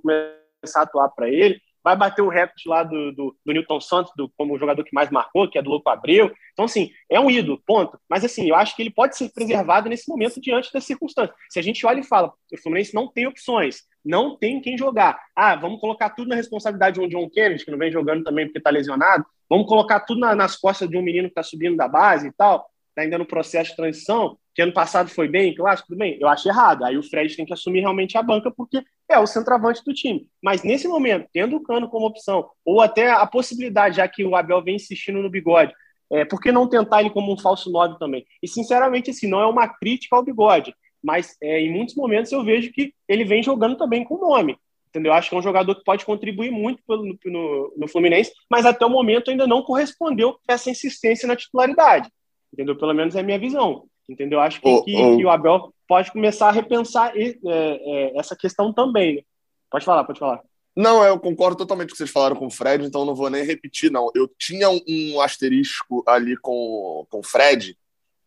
começar a atuar para ele vai bater o recorde lá do, do, do Newton Santos do, como o jogador que mais marcou, que é do Louco Abreu. Então, assim, é um ídolo, ponto. Mas, assim, eu acho que ele pode ser preservado nesse momento diante das circunstâncias. Se a gente olha e fala, o Fluminense não tem opções, não tem quem jogar. Ah, vamos colocar tudo na responsabilidade de um John Kennedy, que não vem jogando também porque está lesionado. Vamos colocar tudo na, nas costas de um menino que está subindo da base e tal, está ainda no processo de transição que ano passado foi bem, clássico, tudo bem, eu acho errado. Aí o Fred tem que assumir realmente a banca, porque é o centroavante do time. Mas nesse momento, tendo o Cano como opção, ou até a possibilidade, já que o Abel vem insistindo no bigode, é, por que não tentar ele como um falso 9 também? E sinceramente, assim, não é uma crítica ao bigode, mas é, em muitos momentos eu vejo que ele vem jogando também com nome. Entendeu? Acho que é um jogador que pode contribuir muito no, no, no Fluminense, mas até o momento ainda não correspondeu essa insistência na titularidade. Entendeu? Pelo menos é a minha visão. Entendeu? Acho que, oh, que, oh. que, o Abel pode começar a repensar é, é, essa questão também. Né? Pode falar, pode falar. Não, eu concordo totalmente com o que vocês falaram com o Fred, então não vou nem repetir, não. Eu tinha um asterisco ali com, com o Fred,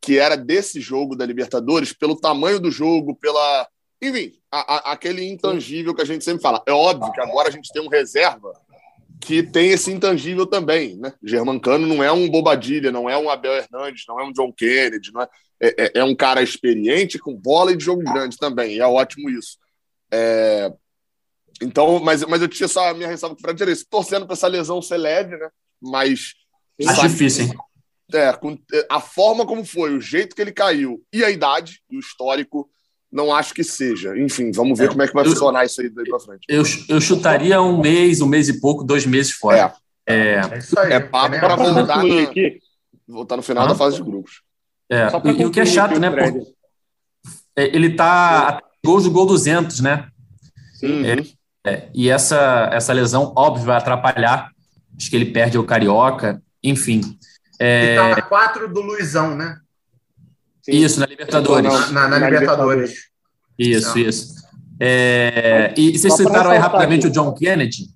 que era desse jogo da Libertadores, pelo tamanho do jogo, pela. Enfim, a, a, aquele intangível que a gente sempre fala. É óbvio que agora a gente tem um reserva que tem esse intangível também, né? Germancano não é um Bobadilha, não é um Abel Hernandes, não é um John Kennedy, não é, é, é, é um cara experiente com bola e de jogo grande também, e é ótimo isso. É, então, mas, mas eu tinha só a minha ressalva com o Fred torcendo para essa lesão ser leve, né? Mas. Acho difícil, hein? É, com, a forma como foi, o jeito que ele caiu e a idade e o histórico não acho que seja. Enfim, vamos ver é, como é que vai eu, funcionar isso aí daí para frente. Eu, eu chutaria um mês, um mês e pouco, dois meses fora. É, é, é, é papo é para voltar, na, voltar no final ah. da fase de grupos. É, e, o que é chato, né? Por, é, ele tá a gols do gol 200, né? Sim. É, é, e essa, essa lesão, óbvio, vai atrapalhar. Acho que ele perde o Carioca, enfim. É... Ele tá quatro do Luizão, né? Isso, na Libertadores. Na, na, na Libertadores. Isso, Não. isso. É, e vocês citaram aí rapidamente aqui. o John Kennedy.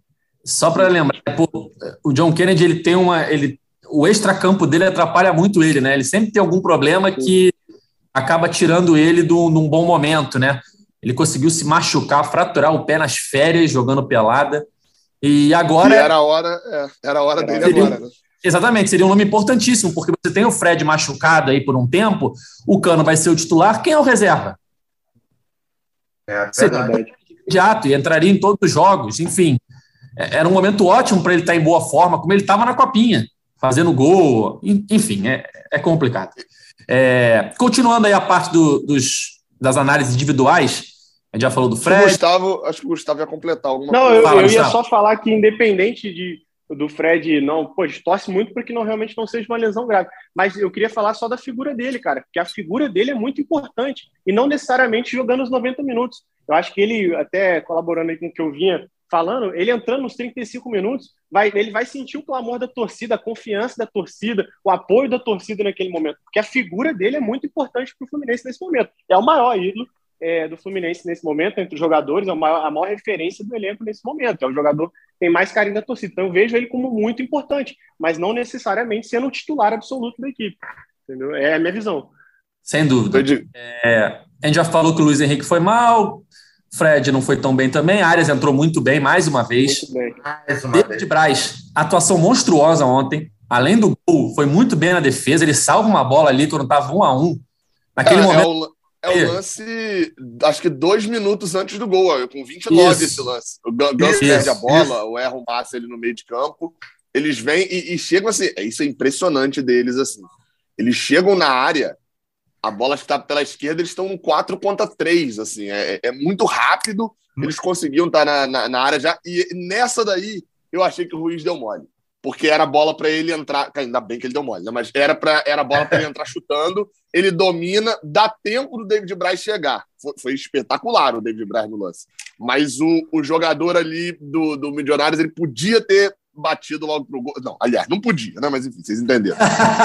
Só para lembrar, pô, o John Kennedy ele tem uma, ele, o extracampo dele atrapalha muito ele, né? Ele sempre tem algum problema que acaba tirando ele do, num bom momento, né? Ele conseguiu se machucar, fraturar o pé nas férias jogando pelada. E agora. E era a hora, é, era a hora dele agora, né? Exatamente, seria um nome importantíssimo, porque você tem o Fred machucado aí por um tempo, o Cano vai ser o titular, quem é o reserva? É, verdade. Imediato, e entraria em todos os jogos, enfim. É, era um momento ótimo para ele estar em boa forma, como ele estava na copinha, fazendo gol, enfim, é, é complicado. É, continuando aí a parte do, dos, das análises individuais, a gente já falou do Fred. Gustavo, acho que o Gustavo ia completar alguma Não, coisa. eu, eu ia só falar que, independente de do Fred não, pô, torce muito para que não realmente não seja uma lesão grave. Mas eu queria falar só da figura dele, cara, porque a figura dele é muito importante e não necessariamente jogando os 90 minutos. Eu acho que ele, até colaborando com o que eu vinha falando, ele entrando nos 35 minutos, vai, ele vai sentir o clamor da torcida, a confiança da torcida, o apoio da torcida naquele momento, porque a figura dele é muito importante para o Fluminense nesse momento. É o maior ídolo, é, do Fluminense nesse momento, entre os jogadores, é a maior, a maior referência do elenco nesse momento. É o jogador que tem mais carinho da torcida. Então eu vejo ele como muito importante, mas não necessariamente sendo o titular absoluto da equipe. Entendeu? É a minha visão. Sem dúvida. É, a gente já falou que o Luiz Henrique foi mal, Fred não foi tão bem também, Arias entrou muito bem mais uma vez. Muito bem. David Braz, atuação monstruosa ontem. Além do gol, foi muito bem na defesa. Ele salva uma bola ali quando estava um a um. Naquele é, momento. É o é o lance, acho que dois minutos antes do gol, com 29 isso. esse lance. O Ganso perde a bola, isso. o erra um passe ali no meio de campo. Eles vêm e, e, chegam assim, é, isso é impressionante deles, assim. Eles chegam na área, a bola está pela esquerda, eles estão no 4 contra 3, assim, é, é muito rápido, eles conseguiam estar na, na, na área já, e nessa daí eu achei que o Ruiz deu mole porque era bola para ele entrar. Ainda bem que ele deu mole, né? mas era, pra, era bola para ele entrar chutando. Ele domina, dá tempo do David Braz chegar. Foi, foi, espetacular o David Braz no lance. Mas o, o jogador ali do, do Milionários, ele podia ter batido logo pro gol. Não, aliás, não podia, né? Mas enfim, vocês entenderam. [laughs]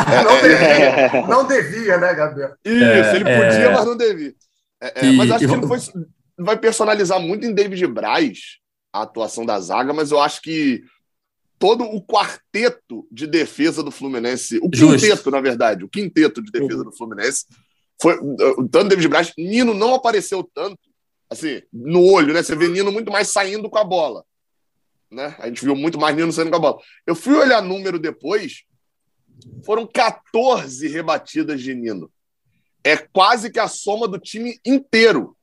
É, não, devia, não devia, né, Gabriel? Isso, é, ele podia, é... mas não devia. É, é, mas acho que ele foi, vai personalizar muito em David Braz a atuação da zaga, mas eu acho que todo o quarteto de defesa do Fluminense, o Justo. quinteto, na verdade, o quinteto de defesa do Fluminense, foi uh, tanto David Braz, Nino não apareceu tanto, assim, no olho, né? Você vê Nino muito mais saindo com a bola, né? A gente viu muito mais Nino saindo com a bola. Eu fui olhar número depois, foram 14 rebatidas de Nino. É quase que a soma do time inteiro.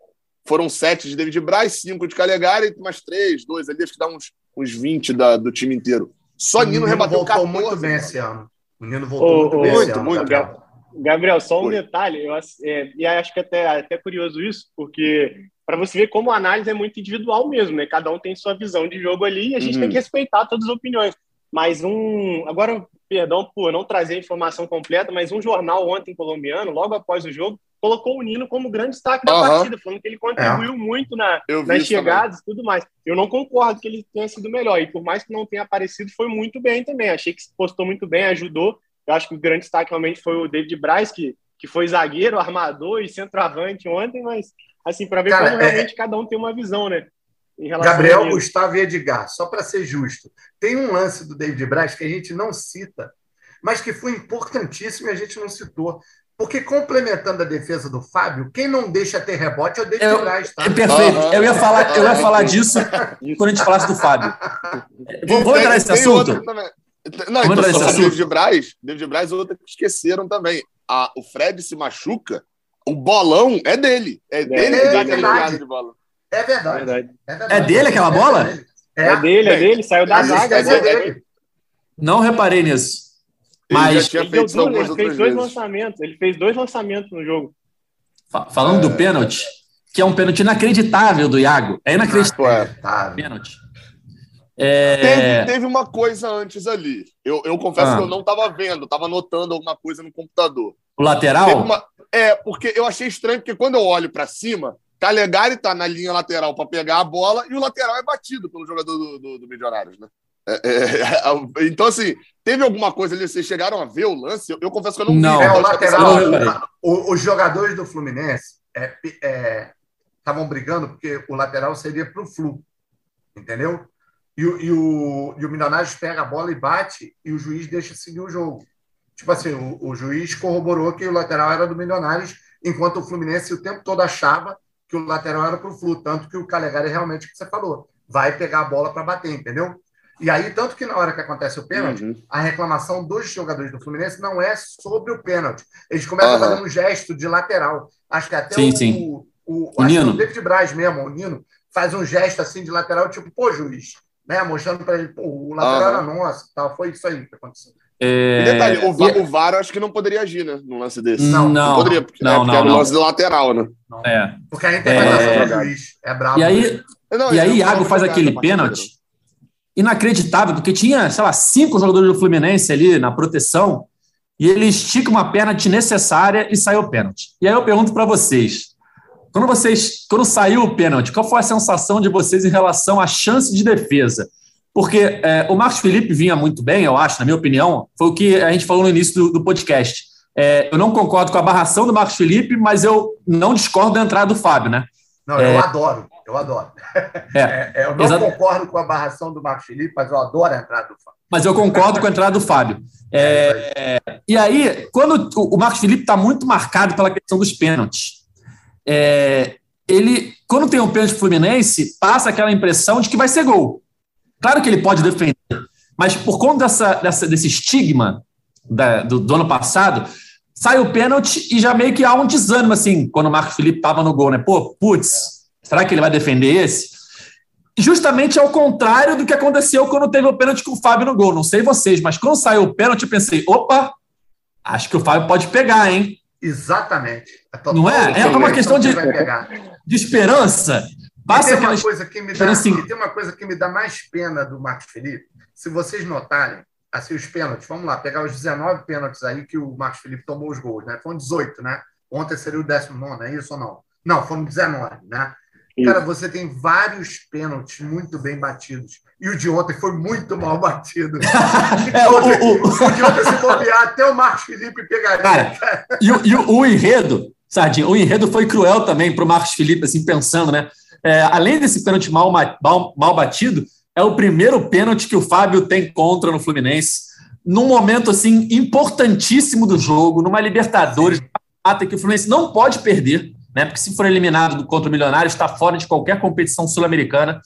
Foram sete de David Braz, cinco de Calegari, mais três, dois ali, acho que dá uns, uns 20 da, do time inteiro. Só O Nino rebateu voltou 14. muito bem cara. esse ano. O Nino voltou muito ô, bem muito, esse ano. muito, Gabriel. Gabriel, só um Oi. detalhe, eu, é, e acho que até, até curioso isso, porque para você ver como a análise é muito individual mesmo, né? Cada um tem sua visão de jogo ali e a gente Uhum. tem que respeitar todas as opiniões. Mas um. Agora, perdão por não trazer a informação completa, mas um jornal ontem colombiano, logo após o jogo, colocou o Nino como grande destaque da partida, falando que ele contribuiu muito na, nas chegadas e tudo mais. Eu não concordo que ele tenha sido melhor. E por mais que não tenha aparecido, foi muito bem também. Achei que se postou muito bem, ajudou. Eu acho que o grande destaque realmente foi o David Braz, que, que foi zagueiro, armador e centroavante ontem, mas assim, para ver Cara, como é- realmente cada um tem uma visão, né? Em relação Gabriel. Gustavo e Edgar, só para ser justo. Tem um lance do David Braz que a gente não cita, mas que foi importantíssimo e a gente não citou. Porque complementando a defesa do Fábio, quem não deixa ter rebote é o David Braz, tá? É perfeito. Eu ia falar, eu ia falar disso quando a gente falasse do Fábio. [laughs] Vou, vou entrar nesse assunto. Não, então, entrar nesse só assunto. David Braz, David Braz, outra que esqueceram também. A, o Fred se machuca, o bolão é dele. É dele É que dá de bola. É verdade. Verdade. É, verdade. É dele aquela bola? dele. É, dele, é dele, saiu da zaga. é dele. Não reparei nisso. Ele Mas- já tinha Ele, duas, algumas ele fez dois vezes. lançamentos. Ele fez dois lançamentos no jogo. Fa- Falando do pênalti, que é um pênalti inacreditável do Iago. É inacreditável. Tá. Pênalti. Teve, É, teve uma coisa antes ali. Eu, eu confesso Ah. que eu não estava vendo, estava anotando alguma coisa no computador. o lateral. Teve uma- É, porque eu achei estranho, porque quando eu olho para cima, Calegari tá na linha lateral para pegar a bola e o lateral é batido pelo jogador do, do, do Milionários, né? É, é, [laughs] então, assim, teve alguma coisa ali, vocês chegaram a ver o lance? Eu, eu confesso que eu não, Não. vi. É, o lateral. o- os jogadores do Fluminense estavam brigando porque o lateral seria para o Flu. Entendeu? E, o- e o, e o Milionários pega a bola e bate e o juiz deixa seguir o jogo. Tipo assim, o, o juiz corroborou que o lateral era do Milionários, enquanto o Fluminense o tempo todo achava que o lateral era para o Flu. Tanto que o Calegari realmente, o que você falou, vai pegar a bola para bater, entendeu? E aí, tanto que na hora que acontece o pênalti, Uhum. a reclamação dos jogadores do Fluminense não é sobre o pênalti. Eles começam Aham. a fazer um gesto de lateral. Acho que até Sim, o, sim. o, o, O acho que Nino. o David Braz mesmo, o Nino, faz um gesto assim de lateral, tipo, pô, juiz, né? Mostrando para ele, pô, o lateral Aham. era nosso, tal. Foi isso aí que aconteceu. é, E detalhe, o, Va- e- o VAR eu acho que não poderia agir, né? Num lance desse. Não, não, poderia, porque, não, é, porque não, era o não. lance lateral, né? é. Porque a interpretação É. do juiz é brava. E aí, Não, e aí não Iago faz aquele pênalti inacreditável, porque tinha, sei lá, cinco jogadores do Fluminense ali na proteção e ele estica uma perna desnecessária e saiu o pênalti. E aí eu pergunto para vocês, quando vocês, quando saiu o pênalti, qual foi a sensação de vocês em relação à chance de defesa? Porque é, o Marcos Felipe vinha muito bem, eu acho, na minha opinião, foi o que a gente falou no início do, do podcast. É, eu não concordo com a barração do Marcos Felipe, mas eu não discordo da entrada do Fábio, né? Não, É. eu adoro, eu adoro. É. É, [laughs] é, eu não Exato. concordo com a barração do Marcos Felipe, mas eu adoro a entrada do Fábio. Mas eu concordo com a entrada do Fábio. É, e aí, quando o o Marcos Felipe está muito marcado pela questão dos pênaltis, é, ele, quando tem um pênalti Fluminense, passa aquela impressão de que vai ser gol. Claro que ele pode defender, mas por conta dessa, dessa- desse estigma da- do, do ano passado, sai o pênalti e já meio que há um desânimo, assim, quando o Marcos Felipe estava no gol, né? Pô, putz, será que ele vai defender esse? justamente ao contrário do que aconteceu quando teve o pênalti com o Fábio no gol. Não sei vocês, mas quando saiu o pênalti, eu pensei: opa, acho que o Fábio pode pegar, hein? Exatamente. Não é? É uma questão que de-. De esperança. Passa tem uma coisa que me dá, assim. tem uma coisa que me dá mais pena do Marcos Felipe. Se vocês notarem, assim, os pênaltis, vamos lá, pegar os 19 pênaltis aí que o Marcos Felipe tomou os gols, né? Foram 18, né? Ontem seria o 19, é isso ou não? Não, foram 19, né? Isso. Cara, você tem vários pênaltis muito bem batidos. E o de ontem foi muito mal batido. [laughs] É, o- o- o- O de ontem, se bobear, até o Marcos Felipe pegaria. Cara, E, o- e o, enredo, Sardinha, o enredo foi cruel também para o Marcos Felipe, assim, pensando, né? É, além desse pênalti mal, ma- mal, mal batido, é o primeiro pênalti que o Fábio tem contra no Fluminense, num momento assim importantíssimo do jogo, numa Libertadores, que o Fluminense não pode perder, né? Porque se for eliminado do contra o Milionário, está fora de qualquer competição sul-americana.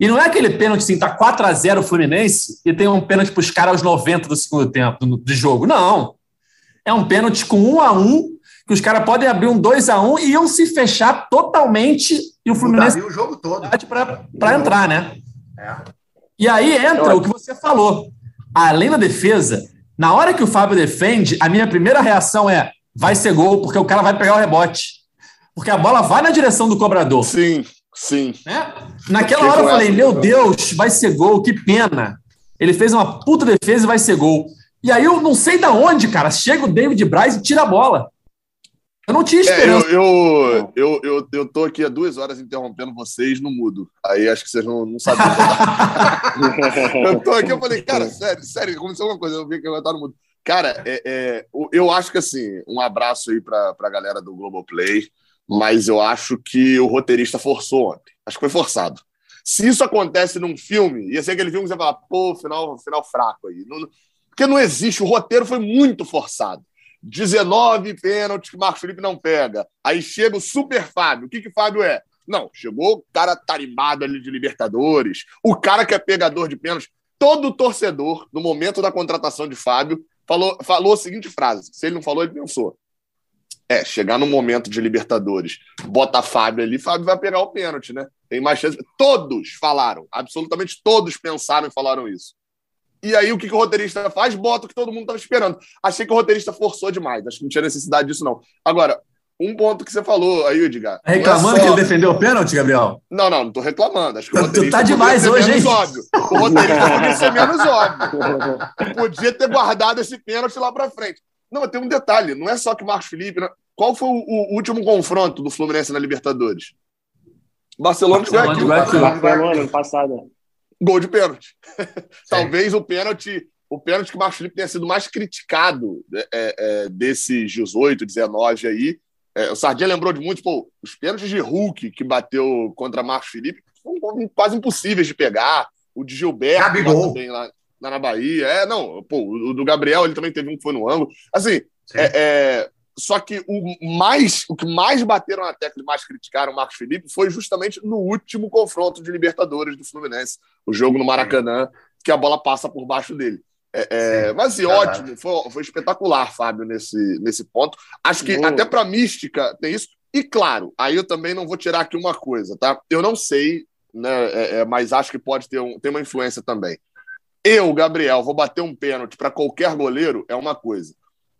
E não é aquele pênalti assim, tá 4 a 0 o Fluminense e tem um pênalti para os caras aos 90 do segundo tempo do jogo. Não. É um pênalti com 1 a 1 que os caras podem abrir um 2 a 1 e iam se fechar totalmente e o Fluminense o jogo todo para entrar, né? É. E aí entra o que você falou. Além da defesa, na hora que o Fábio defende, a minha primeira reação é: vai ser gol, porque o cara vai pegar o rebote. Porque a bola vai na direção do cobrador. Sim, sim. Né? Naquela hora eu falei: meu Deus, vai ser gol, que pena. Ele fez uma puta defesa e vai ser gol. E aí eu não sei da onde, cara. Chega o David Braz e tira a bola. Eu não tinha esperança. É, eu, eu, eu, eu, eu, tô aqui há duas horas interrompendo vocês no mudo. Aí acho que vocês não, não sabem. [laughs] eu tô aqui, eu falei, cara, sério, sério, aconteceu alguma coisa. Eu vi que eu tava no mudo. Cara, é, é, eu acho que assim, um abraço aí pra, pra galera do Globoplay, mas eu acho que o roteirista forçou ontem. Acho que foi forçado. Se isso acontece num filme, ia ser aquele filme que você fala, pô, final, final fraco aí. Não, porque não existe, o roteiro foi muito forçado. 19 pênaltis que o Marcos Felipe não pega. Aí chega o Super Fábio. O que que Fábio é? Não, chegou o cara tarimbado ali de Libertadores, o cara que é pegador de pênaltis. Todo torcedor, no momento da contratação de Fábio, falou, falou a seguinte frase. Se ele não falou, ele pensou. É, chegar no momento de Libertadores, bota Fábio ali, Fábio vai pegar o pênalti, né? Tem mais chance. Todos falaram, absolutamente todos pensaram e falaram isso. E aí o que, que o roteirista faz? Bota o que todo mundo estava esperando. Achei que o roteirista forçou demais. Acho que não tinha necessidade disso, não. Agora, um ponto que você falou aí, Edgar. Tá reclamando é só... que ele defendeu o pênalti, Gabriel? Não, não, não tô reclamando. Acho que o roteirista tu tá demais hoje, hein? Óbvio. O roteirista podia ser menos óbvio. Podia ter guardado esse pênalti lá para frente. Não, mas tem um detalhe. Não é só que o Marcos Felipe... Né? Qual foi o, o, último confronto do Fluminense na Libertadores? Barcelona, Barcelona de Guayaquil. Barcelona, ano passado. Gol de pênalti. [laughs] Talvez o pênalti o pênalti que o Marcos Felipe tenha sido mais criticado né, é, é, desses 18, 19 aí. É, o Sardinha lembrou de muitos, pô, os pênaltis de Hulk que bateu contra Marcos Felipe foram quase impossíveis de pegar. O de Gilberto também lá, lá, na Bahia. É, não, pô, o do Gabriel ele também teve um que foi no ângulo. Assim, é, é, só que o mais o que mais bateram na tecla e mais criticaram o Marcos Felipe foi justamente no último confronto de Libertadores do Fluminense, o jogo no Maracanã, que a bola passa por baixo dele. É, é, mas assim, ótimo, foi, foi, espetacular, Fábio, nesse, nesse ponto. Acho que Boa. até para mística tem isso. E claro, aí eu também não vou tirar aqui uma coisa, tá? Eu não sei, né, é, é mas acho que pode ter, um, ter uma influência também. Eu, Gabriel, vou bater um pênalti para qualquer goleiro é uma coisa.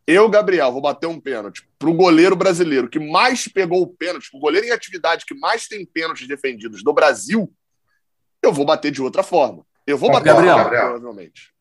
Eu, Gabriel, vou bater um pênalti para o goleiro brasileiro que mais pegou o pênalti, o goleiro em atividade que mais tem pênaltis defendidos do Brasil, eu vou bater de outra forma. Eu vou bater Gabriel, Gabriel. provavelmente.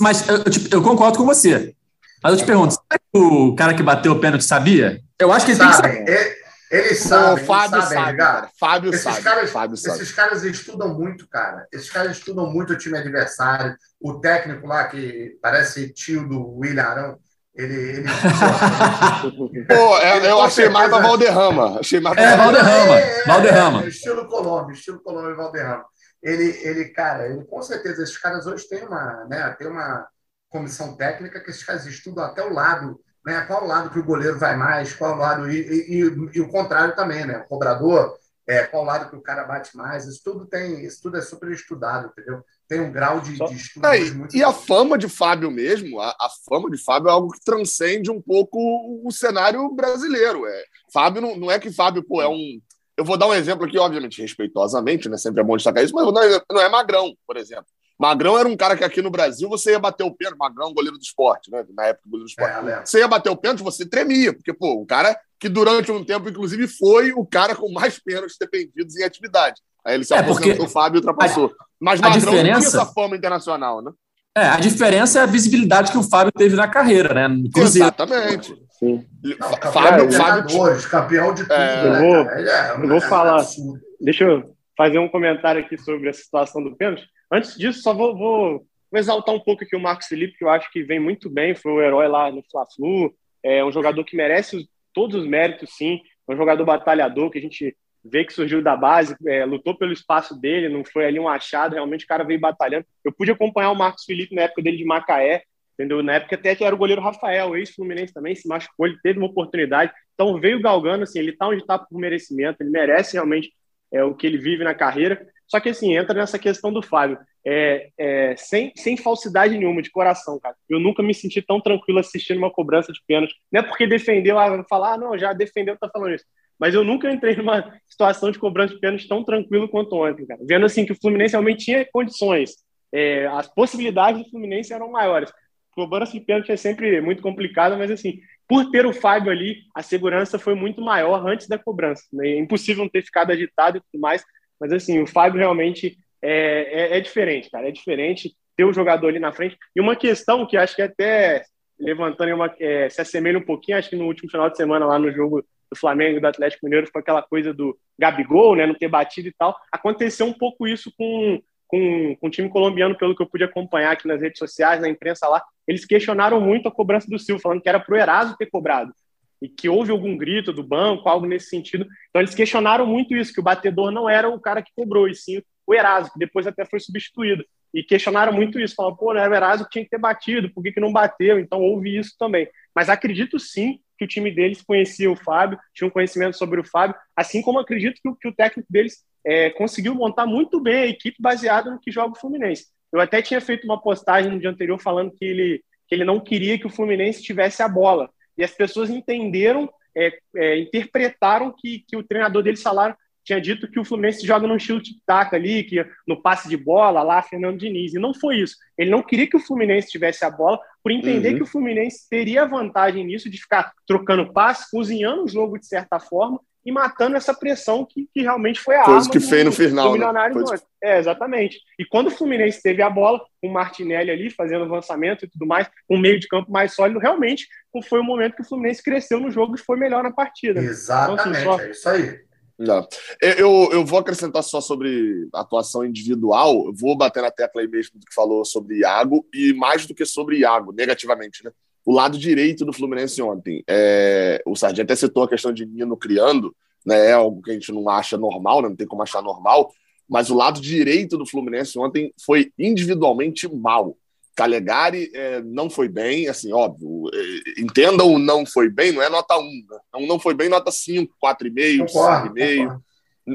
Mas eu, eu, concordo com você. Mas eu te pergunto, será que o cara que bateu o pênalti sabia? Eu acho que ele tem que saber. Ele, eles sabem, o Fábio sabe, sabe cara. Fábio esses sabe. Caras, Fábio esses sabe. caras estudam muito, cara. Esses caras estudam muito o time adversário. O técnico lá, que parece tio do William Arão, ele. ele... [laughs] Pô, é, eu, eu achei mais pra Valderrama. Achei mais pra é, Valderrama. É, é, Valderrama. É, estilo Colômbia, estilo Colômbia e Valderrama ele, ele, cara, ele com certeza, esses caras hoje têm uma, né, tem uma comissão técnica que esses caras estudam até o lado, né, qual lado que o goleiro vai mais, qual lado, e, e, e, e o contrário também, né, o cobrador, é, qual lado que o cara bate mais, isso tudo tem, isso tudo é super estudado, entendeu? Tem um grau de, de estudo é, muito E a fama de Fábio mesmo, a, a, fama de Fábio é algo que transcende um pouco o cenário brasileiro. É, Fábio não, não é que Fábio pô, é um eu vou dar um exemplo aqui, obviamente, respeitosamente, né? Sempre é bom destacar isso, mas não é, não é Magrão, por exemplo. Magrão era um cara que aqui no Brasil você ia bater o pênalti, Magrão, goleiro do esporte, né? Na época, goleiro do esporte. É, você ia bater o pênalti, você tremia, porque, pô, um cara que durante um tempo, inclusive, foi o cara com mais pênaltis dependidos em atividade. Aí ele se é, aposentou, o Fábio ultrapassou. A, Mas Magrão diferença... tinha essa fama internacional, né? É, a diferença é a visibilidade que o Fábio teve na carreira, né? Exatamente. Sim. Não, Fábio, Fábio, campeão de tudo. É, né, eu vou, é, eu vou falar. Absurdo. Deixa eu fazer um comentário aqui sobre a situação do pênalti. Antes disso, só vou, vou, exaltar um pouco aqui o Marcos Felipe, que eu acho que vem muito bem, foi o herói lá no Fla-Flu, é um jogador que merece todos os méritos, sim, um jogador batalhador que a gente vê que surgiu da base, é, lutou pelo espaço dele, não foi ali um achado, realmente o cara veio batalhando. Eu pude acompanhar o Marcos Felipe na época dele de Macaé, entendeu? Na época até que era o goleiro Rafael, ex-Fluminense também, se machucou, ele teve uma oportunidade. Então veio galgando, assim, ele tá onde tá por merecimento, ele merece realmente é, o que ele vive na carreira. Só que, assim, entra nessa questão do Fábio. É, é, sem, sem falsidade nenhuma, de coração, cara. Eu nunca me senti tão tranquilo assistindo uma cobrança de pênalti. Não é porque defendeu, ah, falar, ah, não, já defendeu, tá falando isso. Mas eu nunca entrei numa situação de cobrança de pênalti tão tranquilo quanto ontem, cara. Vendo, assim, que o Fluminense realmente tinha condições. É, as possibilidades do Fluminense eram maiores. Cobrança de pênalti é sempre muito complicado, mas, assim, por ter o Fábio ali, a segurança foi muito maior antes da cobrança. Né? É impossível não ter ficado agitado e tudo mais, mas assim, o Fábio realmente é, é, é diferente, cara. É diferente ter o jogador ali na frente. E uma questão que acho que até levantando uma, é, se assemelha um pouquinho, acho que no último final de semana lá no jogo do Flamengo e do Atlético Mineiro foi aquela coisa do Gabigol, né, não ter batido e tal. Aconteceu um pouco isso com, com, com o time colombiano, pelo que eu pude acompanhar aqui nas redes sociais, na imprensa lá. Eles questionaram muito a cobrança do Silva, falando que era pro Eraso ter cobrado e que houve algum grito do banco, algo nesse sentido. Então eles questionaram muito isso, que o batedor não era o cara que cobrou, e sim o Eraso, que depois até foi substituído. E questionaram muito isso, falaram, pô, era o Eraso que tinha que ter batido, por que, que não bateu? Então houve isso também. Mas acredito sim que o time deles conhecia o Fábio, tinha um conhecimento sobre o Fábio, assim como acredito que, que o técnico deles é, conseguiu montar muito bem a equipe baseada no que joga o Fluminense. Eu até tinha feito uma postagem no dia anterior falando que ele, que ele não queria que o Fluminense tivesse a bola e as pessoas entenderam, é, é, interpretaram que, que o treinador dele, Salário, tinha dito que o Fluminense joga no estilo tic-tac ali, que no passe de bola lá, Fernando Diniz. E não foi isso. Ele não queria que o Fluminense tivesse a bola, por entender uhum. que o Fluminense teria vantagem nisso de ficar trocando passe, cozinhando o jogo de certa forma e matando essa pressão que, que realmente foi a Coisa arma que do, fez no final, do né? Coisa... É, exatamente. E quando o Fluminense teve a bola, com o Martinelli ali fazendo avançamento e tudo mais, um meio de campo mais sólido, realmente foi o momento que o Fluminense cresceu no jogo e foi melhor na partida. Exatamente, então, assim, só... é isso aí. Não. Eu, eu vou acrescentar só sobre atuação individual, eu vou bater na tecla aí mesmo do que falou sobre Iago, e mais do que sobre Iago, negativamente, né? O lado direito do Fluminense ontem. É, o Sardinha até citou a questão de Nino criando, né, é algo que a gente não acha normal, né, não tem como achar normal, mas o lado direito do Fluminense ontem foi individualmente mal. Calegari é, não foi bem, assim, óbvio, é, entendam o não foi bem, não é nota 1, né? não, não foi bem, nota 5, 4,5, 5,5.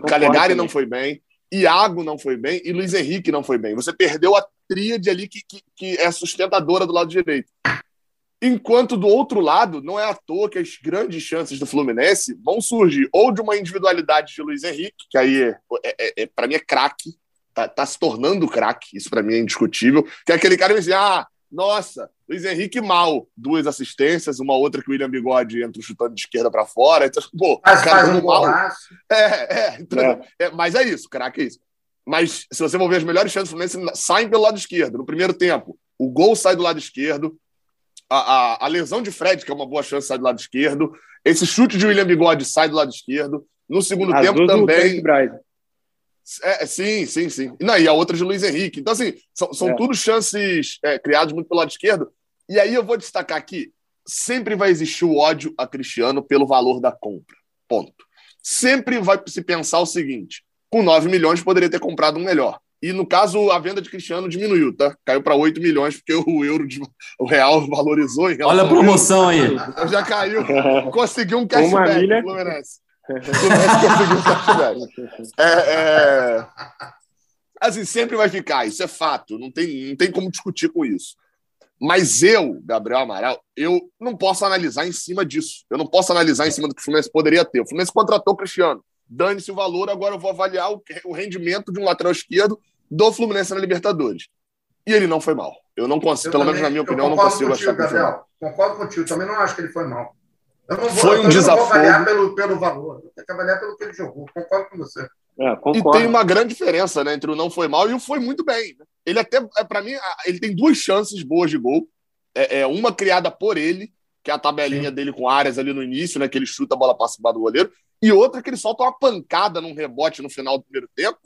Calegari não foi bem, Iago não foi bem e Luiz Henrique não foi bem. Você perdeu a tríade ali que, que, que é sustentadora do lado direito. Enquanto do outro lado, não é à toa que as grandes chances do Fluminense vão surgir ou de uma individualidade de Luiz Henrique, que aí, é, é, é para mim, é craque, tá, tá, se tornando craque, isso para mim é indiscutível, que é aquele cara que diz, ah, nossa, Luiz Henrique mal, duas assistências, uma outra que o William Bigode entra chutando de esquerda para fora, então, pô, mas cara faz um mal. É, é, então, é. é, mas é isso, craque é isso. Mas se você for ver as melhores chances do Fluminense, saem pelo lado esquerdo. No primeiro tempo, o gol sai do lado esquerdo, a, a, a, lesão de Fred, que é uma boa chance, sai do lado esquerdo. Esse chute de William Bigode sai do lado esquerdo. No segundo As tempo também. É, sim, sim, sim. Não, e a outra de Luiz Henrique. Então, assim, são, são é. tudo chances é, criadas muito pelo lado esquerdo. E aí eu vou destacar aqui: sempre vai existir o ódio a Cristiano pelo valor da compra. Ponto. Sempre vai se pensar o seguinte: com 9 milhões poderia ter comprado um melhor. E no caso, a venda de Cristiano diminuiu, tá? Caiu para 8 milhões, porque o euro, de, o real valorizou. Olha a promoção aí. Então já caiu. [laughs] Conseguiu um cashback, Uma milha... Fluminense. conseguiu um cashback. É, é... Assim, sempre vai ficar, isso é fato. Não tem, não tem como discutir com isso. Mas eu, Gabriel Amaral, eu não posso analisar em cima disso. Eu não posso analisar em cima do que o Fluminense poderia ter. O Fluminense contratou o Cristiano dane-se o valor, agora eu vou avaliar o, o rendimento de um lateral esquerdo do Fluminense na Libertadores. E ele não foi mal. Eu não consigo, eu pelo também, menos na minha opinião, não consigo contigo, achar que Gabriel, foi mal. Concordo contigo, também não acho que ele foi mal. Eu não vou, foi um desafio. Não vou avaliar pelo, pelo valor, eu tenho que avaliar pelo que ele jogou. Concordo com você. É, e tem uma grande diferença né, entre o não foi mal e o foi muito bem. Né? Ele até, é, para mim, ele tem duas chances boas de gol. É, é uma criada por ele, que é a tabelinha Sim. dele com áreas ali no início, né? Que ele chuta a bola passa do goleiro e outra que ele solta uma pancada num rebote no final do primeiro tempo,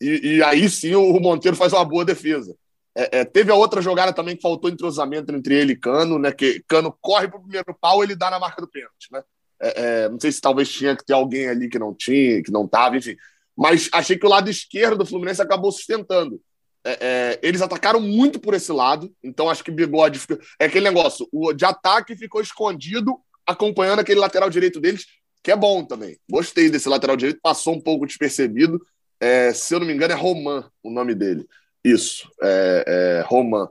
e, e aí sim o Monteiro faz uma boa defesa. É, é, teve a outra jogada também que faltou entrosamento entre ele e Cano, né? Que Cano corre para o primeiro pau ele dá na marca do pênalti, né? É, é, não sei se talvez tinha que ter alguém ali que não tinha, que não estava, enfim. Mas achei que o lado esquerdo do Fluminense acabou sustentando. É, é, eles atacaram muito por esse lado, então acho que Bigode fica... é aquele negócio, o de ataque ficou escondido, acompanhando aquele lateral direito deles, que é bom também. Gostei desse lateral direito, passou um pouco despercebido. É, se eu não me engano, é Roman o nome dele. Isso, é, é Roman.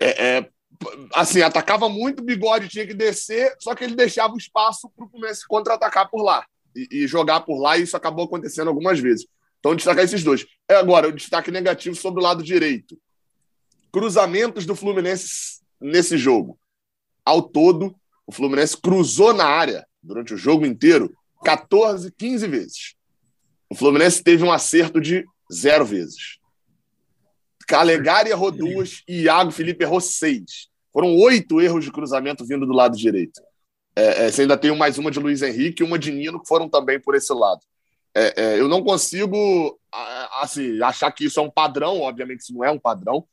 É, é, assim, atacava muito, Bigode tinha que descer, só que ele deixava o espaço para o Fluminense contra-atacar por lá e, e, jogar por lá, e isso acabou acontecendo algumas vezes. Então, destacar esses dois. É agora, o destaque negativo sobre o lado direito. Cruzamentos do Fluminense nesse jogo. Ao todo, o Fluminense cruzou na área durante o jogo inteiro 14, 15 vezes. O Fluminense teve um acerto de zero vezes. Calegari errou duas e Iago Felipe errou seis. Foram oito erros de cruzamento vindo do lado direito. É, é, você ainda tem mais uma de Luiz Henrique e uma de Nino, que foram também por esse lado. É, é, eu não consigo assim, achar que isso é um padrão, obviamente isso não é um padrão.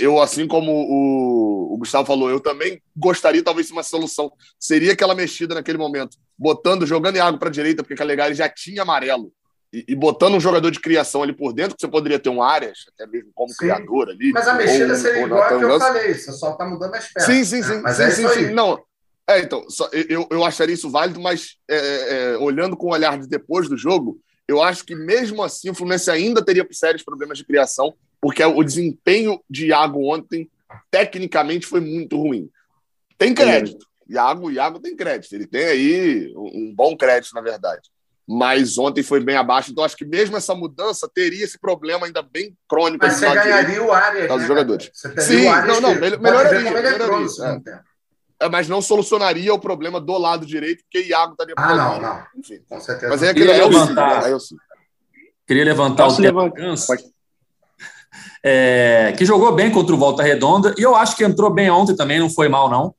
Eu, assim como o, o Gustavo falou, eu também gostaria, talvez, de uma solução. Seria aquela mexida naquele momento, botando, jogando Iago para a direita, porque Calegari já tinha amarelo e, e, botando um jogador de criação ali por dentro, que você poderia ter um Arias, até mesmo como sim. criador ali. Mas a mexida ou, seria ou igual a que eu falei, você só está mudando as peças. Sim, sim, sim. Mas sim, é sim, sim. Não, é, então, só, eu, eu acharia isso válido, mas é, é, é, olhando com o olhar de depois do jogo, eu acho que mesmo assim o Fluminense ainda teria sérios problemas de criação, porque o desempenho de Iago ontem, tecnicamente, foi muito ruim. Tem crédito. Iago, Iago tem crédito. Ele tem aí um bom crédito, na verdade mas ontem foi bem abaixo. Então, acho que mesmo essa mudança teria esse problema ainda bem crônico. Mas você ganharia o área, né? jogadores. Sim, o não, não, melhor, melhoraria. melhoraria é. é. mas não solucionaria o problema do lado direito, porque Iago estaria Ah, não, não. Enfim. Com certeza. Mas é aquele queria levantar, aí eu sim. Queria levantar Posso o levantar. É, que jogou bem contra o Volta Redonda, e eu acho que entrou bem ontem também, não foi mal, não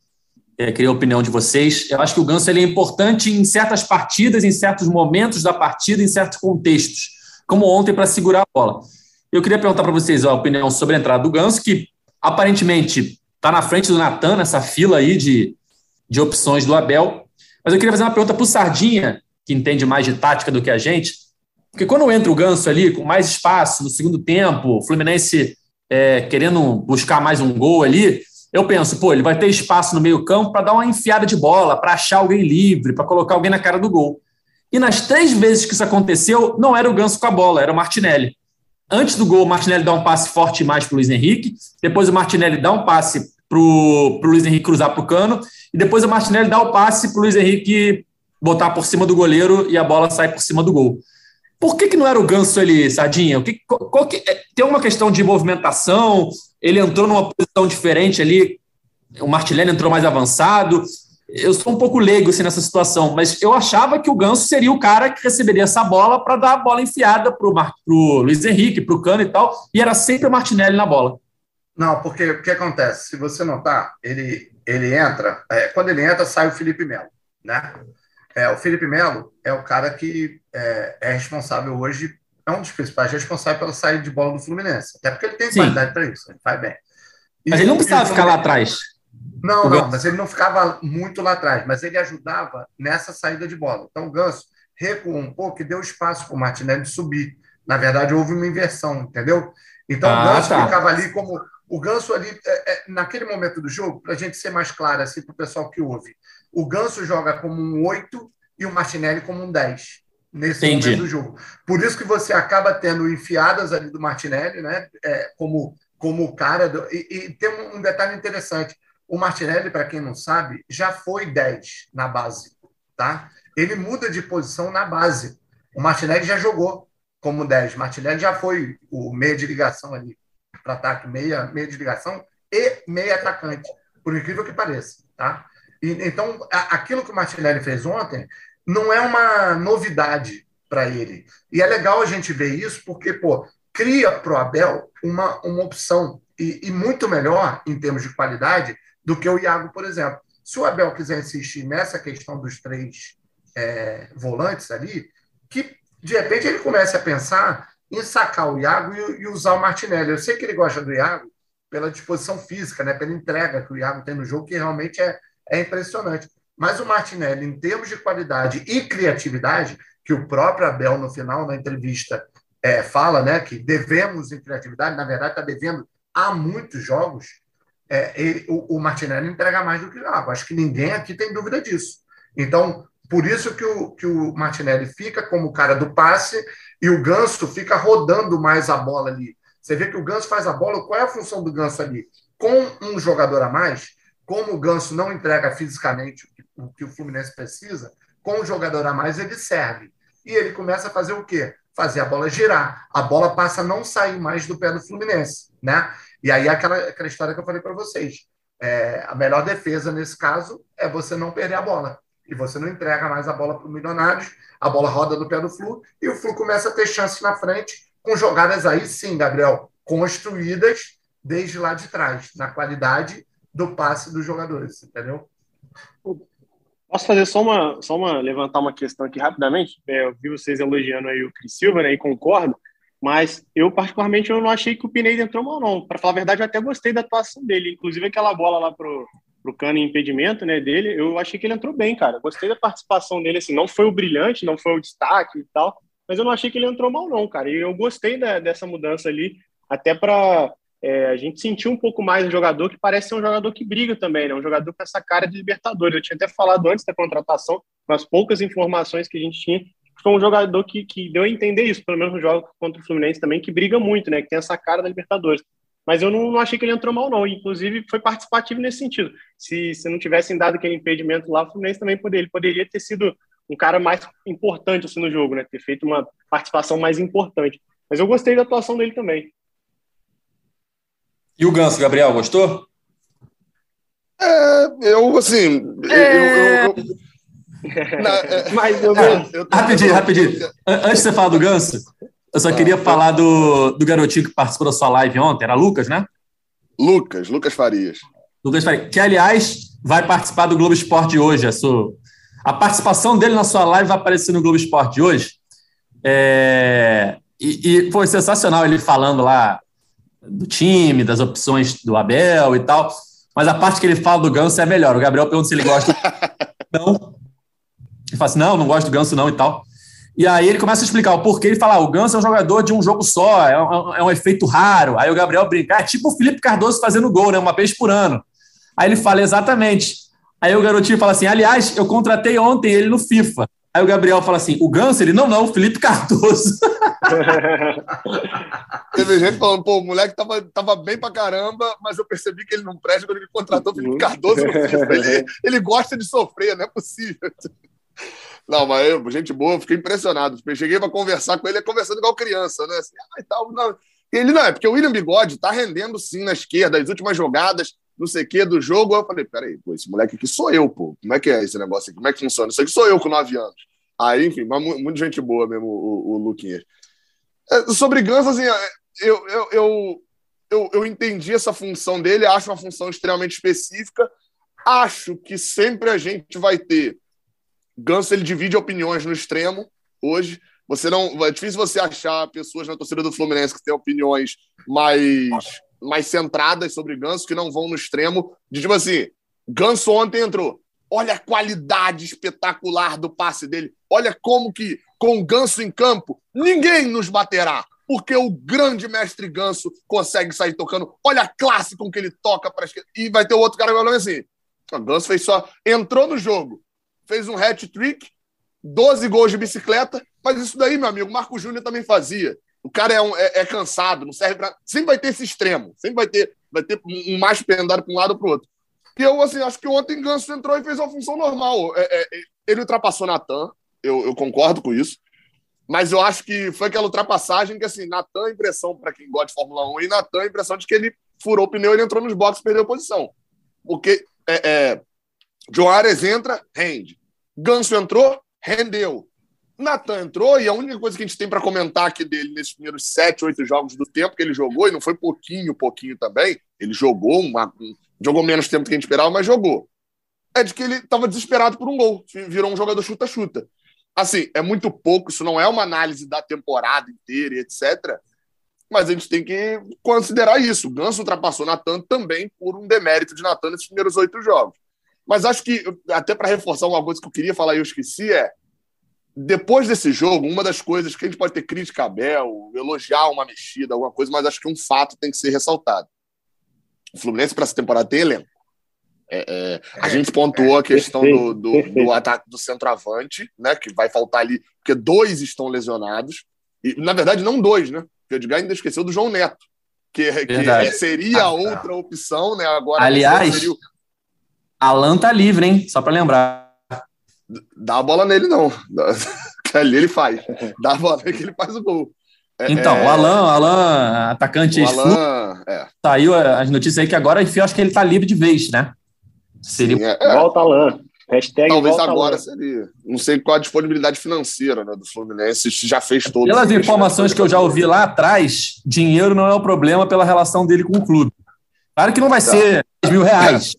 é, queria a opinião de vocês. Eu acho que o Ganso ele é importante em certas partidas, em certos momentos da partida, em certos contextos, como ontem para segurar a bola. Eu queria perguntar para vocês a opinião sobre a entrada do Ganso, que aparentemente está na frente do Natan nessa fila aí de, de opções do Abel. Mas eu queria fazer uma pergunta para o Sardinha, que entende mais de tática do que a gente, porque quando entra o Ganso ali com mais espaço no segundo tempo, o Fluminense é, querendo buscar mais um gol ali, eu penso, pô, ele vai ter espaço no meio-campo para dar uma enfiada de bola, para achar alguém livre, para colocar alguém na cara do gol. E nas três vezes que isso aconteceu, não era o Ganso com a bola, era o Martinelli. Antes do gol, o Martinelli dá um passe forte mais para o Luiz Henrique, depois o Martinelli dá um passe para o Luiz Henrique cruzar para o cano, e depois o Martinelli dá o passe para o Luiz Henrique botar por cima do goleiro e a bola sai por cima do gol. Por que, que não era o Ganso ali, Sardinha? O que, qual que, é, tem uma questão de movimentação? Ele entrou numa posição diferente ali, o Martinelli entrou mais avançado. Eu sou um pouco leigo assim, nessa situação, mas eu achava que o Ganso seria o cara que receberia essa bola para dar a bola enfiada para o Luiz Henrique, para o Cano e tal, e era sempre o Martinelli na bola. Não, porque o que acontece? Se você notar, ele, ele entra, é, quando ele entra, sai o Felipe Melo, né? É, o Felipe Melo é o cara que é, é, responsável hoje, é um dos principais responsáveis pela saída de bola do Fluminense. Até porque ele tem Sim. qualidade para isso, ele faz bem. E mas ele não precisava ficar lá atrás. Não, não, mas ele não ficava muito lá atrás, mas ele ajudava nessa saída de bola. Então o Ganso recuou um pouco e deu espaço para o Martinelli subir. Na verdade, houve uma inversão, entendeu? Então ah, o Ganso tá. ficava ali como. O Ganso ali, é, é, naquele momento do jogo, para a gente ser mais claro, assim, para o pessoal que ouve, o Ganso joga como um 8 e o Martinelli como um 10 nesse Entendi. momento do jogo. Por isso que você acaba tendo enfiadas ali do Martinelli, né? É, como, como o cara. Do, e, e, tem um detalhe interessante: o Martinelli, para quem não sabe, já foi 10 na base. Tá? Ele muda de posição na base. O Martinelli já jogou como 10. Martinelli já foi o meia de ligação ali para ataque, meia, meia de ligação e meia atacante, por incrível que pareça. Tá? Então, aquilo que o Martinelli fez ontem não é uma novidade para ele. E é legal a gente ver isso, porque, pô, cria para o Abel uma, uma opção, e, e, muito melhor em termos de qualidade do que o Iago, por exemplo. Se o Abel quiser insistir nessa questão dos três é, volantes ali, que de repente ele comece a pensar em sacar o Iago e, e, usar o Martinelli. Eu sei que ele gosta do Iago pela disposição física, né, pela entrega que o Iago tem no jogo, que realmente é, é impressionante. Mas o Martinelli, em termos de qualidade e criatividade, que o próprio Abel, no final da entrevista, é, fala né, que devemos em criatividade, na verdade, está devendo há muitos jogos, é, ele, o, o, Martinelli entrega mais do que Thiago. Acho que ninguém aqui tem dúvida disso. Então, por isso que o, que o Martinelli fica como cara do passe e o Ganso fica rodando mais a bola ali. Você vê que o Ganso faz a bola, qual é a função do Ganso ali? Com um jogador a mais, como o Ganso não entrega fisicamente o que o Fluminense precisa, com um jogador a mais ele serve. E ele começa a fazer o quê? Fazer a bola girar. A bola passa a não sair mais do pé do Fluminense, né? E aí aquela, aquela história que eu falei para vocês. É, a melhor defesa nesse caso é você não perder a bola. E você não entrega mais a bola para o Milionários, a bola roda no pé do Flu, e o Flu começa a ter chance na frente, com jogadas aí sim, Gabriel, construídas desde lá de trás, na qualidade do passe dos jogadores, entendeu? Posso fazer só uma, só uma levantar uma questão aqui rapidamente? É, eu vi vocês elogiando aí o Cris Silva, né, e concordo, mas eu particularmente eu não achei que o Pineda entrou mal não. Para falar a verdade, eu até gostei da atuação dele, inclusive aquela bola lá pro pro Cano em impedimento, né, dele, eu achei que ele entrou bem, cara. Gostei da participação dele, assim, não foi o brilhante, não foi o destaque e tal, mas eu não achei que ele entrou mal, não, cara. E eu gostei da, dessa mudança ali, até para é, a gente sentir um pouco mais um jogador que parece ser um jogador que briga também, né? Um jogador com essa cara de Libertadores. Eu tinha até falado antes da contratação, com as poucas informações que a gente tinha, foi um jogador que, que deu a entender isso, pelo menos no jogo contra o Fluminense também, que briga muito, né? Que tem essa cara da Libertadores. Mas eu não, não achei que ele entrou mal, não. Inclusive, foi participativo nesse sentido. Se, se não tivessem dado aquele impedimento lá, o Fluminense também poderia, ele poderia ter sido um cara mais importante assim, no jogo, né? Ter feito uma participação mais importante. Mas eu gostei da atuação dele também. E o Ganso, Gabriel, gostou? É, eu, assim. É... Eu, eu, eu... Na, é... Mais ou menos. Rapidinho, rapidinho. Antes de você falar do Ganso, eu só ah, queria tá. falar do, do garotinho que participou da sua live ontem. Era Lucas, né? Lucas, Lucas Farias. Lucas Farias, que aliás vai participar do Globo Esporte hoje. A, sua, a participação dele na sua live vai aparecer no Globo Esporte hoje. É, e, e foi sensacional ele falando lá do time, das opções do Abel e tal. Mas a parte que ele fala do Ganso é melhor. O Gabriel pergunta se ele gosta. [laughs] não. Ele fala assim: não, não gosto do Ganso, não e tal. E aí ele começa a explicar o porquê. Ele fala: ah, o Ganso é um jogador de um jogo só, é um, é um, efeito raro. Aí o Gabriel brinca: é tipo o Felipe Cardoso fazendo gol, né? Uma vez por ano. Aí ele fala: exatamente. Aí o garotinho fala assim: aliás, eu contratei ontem ele no FIFA. Aí o Gabriel fala assim: o Ganso? Ele: não, não, o Felipe Cardoso. [laughs] Teve gente falando: pô, o moleque tava, tava bem pra caramba, mas eu percebi que ele não presta quando ele contratou o Felipe Cardoso no [laughs] FIFA. Ele, ele gosta de sofrer, não é possível. Não, mas eu, gente boa, fiquei impressionado. Cheguei para conversar com ele, conversando igual criança, né? Assim, ah, e tal, não. Ele não, é porque o William Bigode tá rendendo sim na esquerda, as últimas jogadas, não sei o que, do jogo. Eu falei, peraí, pô, esse moleque aqui sou eu, pô. Como é que é esse negócio aqui? Como é que funciona? Isso aqui sou eu com nove anos. Aí, enfim, mas muito gente boa mesmo, o, o, Luquinhas. É, sobre Gans, assim, é, eu, eu, eu, eu, eu entendi essa função dele, acho uma função extremamente específica. Acho que sempre a gente vai ter Ganso ele divide opiniões no extremo hoje. Você não, é difícil você achar pessoas na torcida do Fluminense que têm opiniões mais mais centradas sobre Ganso que não vão no extremo de tipo assim, Ganso ontem entrou. Olha a qualidade espetacular do passe dele. Olha como que com o Ganso em campo, ninguém nos baterá porque o grande mestre Ganso consegue sair tocando. Olha a classe com que ele toca para E vai ter outro cara falando assim: o Ganso fez só. Entrou no jogo, fez um hat-trick, 12 gols de bicicleta, mas isso daí, meu amigo, Marco Júnior também fazia. O cara é, um, é, é cansado, não serve para. Sempre vai ter esse extremo, sempre vai ter, vai ter um mais pendado para um lado ou para o outro. E eu, assim, acho que ontem Ganso entrou e fez uma função normal. É, é, ele ultrapassou Natan, eu, eu concordo com isso. Mas eu acho que foi aquela ultrapassagem que, assim, Natan, impressão para quem gosta de Fórmula 1, e Natan, impressão de que ele furou o pneu, ele entrou nos boxes perdeu posição. Porque é, é, John Ares entra, rende. Ganso entrou, rendeu. Natan entrou, e a única coisa que a gente tem para comentar aqui dele nesses primeiros sete, oito jogos do tempo que ele jogou, e não foi pouquinho, pouquinho também, ele jogou, uma, jogou menos tempo do que a gente esperava, mas jogou. É de que ele estava desesperado por um gol, virou um jogador chuta-chuta. Assim, é muito pouco, isso não é uma análise da temporada inteira e etc. Mas a gente tem que considerar isso. O Ganso ultrapassou Natan também por um demérito de Natan nesses primeiros oito jogos. Mas acho que, até para reforçar uma coisa que eu queria falar e eu esqueci, é. Depois desse jogo, uma das coisas que a gente pode ter crítica a Abel, elogiar uma mexida, alguma coisa, mas acho que um fato tem que ser ressaltado. O Fluminense, para essa temporada, tem elenco. É, é, a é, gente pontuou a questão do, do, do, ataque do centroavante, né? Que vai faltar ali, porque dois estão lesionados. E, na verdade, não dois, né? Porque o Edgar ainda esqueceu do João Neto, que, que seria ah, outra opção, né? Agora, aliás, seria... Alan tá livre, hein? Só para lembrar. Dá a bola nele, não. [laughs] Ali ele faz. Dá a bola nele que ele faz o gol. É, então, é... o Alan, Alan, atacante o Alan, é. saiu as notícias aí que agora eu acho que ele tá livre de vez, né? Seria. Sim, é, volta Alan. Hashtag Talvez agora Alan. seria. Não sei qual a disponibilidade financeira né, do Fluminense, já fez todo. Pelas informações que eu já ouvi lá atrás, dinheiro não é o problema pela relação dele com o clube. Claro que não vai tá. ser 10 mil reais,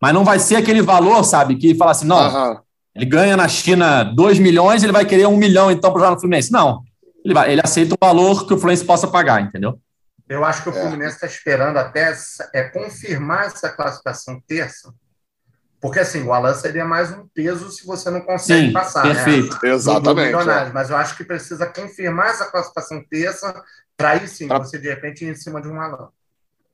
mas não vai ser aquele valor, sabe, que fala assim, não, ele ganha na China 2 milhões, ele vai querer um milhão então para jogar no Fluminense. Não, ele, vai, ele aceita o valor que o Fluminense possa pagar, entendeu? Eu acho que o é. Fluminense está esperando até é, confirmar essa classificação terça, porque assim, o Alan seria mais um peso se você não consegue sim, passar. Né? Perfeito. Né? Exatamente. É. Mas eu acho que precisa confirmar essa classificação terça para aí sim pra... você de repente ir em cima de um Alan.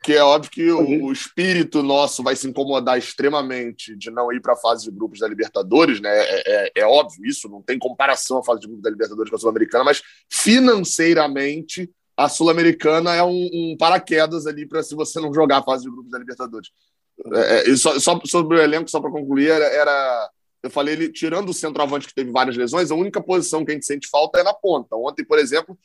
Que é óbvio que o, o, espírito nosso vai se incomodar extremamente de não ir para a fase de grupos da Libertadores, né? É, é, é, óbvio isso, não tem comparação a fase de grupos da Libertadores com a Sul-Americana, mas financeiramente a Sul-Americana é um, um paraquedas ali para se você não jogar a fase de grupos da Libertadores. É, é só, só, sobre o elenco, só para concluir, era, era, Eu falei, ele, tirando o centroavante que teve várias lesões, a única posição que a gente sente falta é na ponta. Ontem, por exemplo,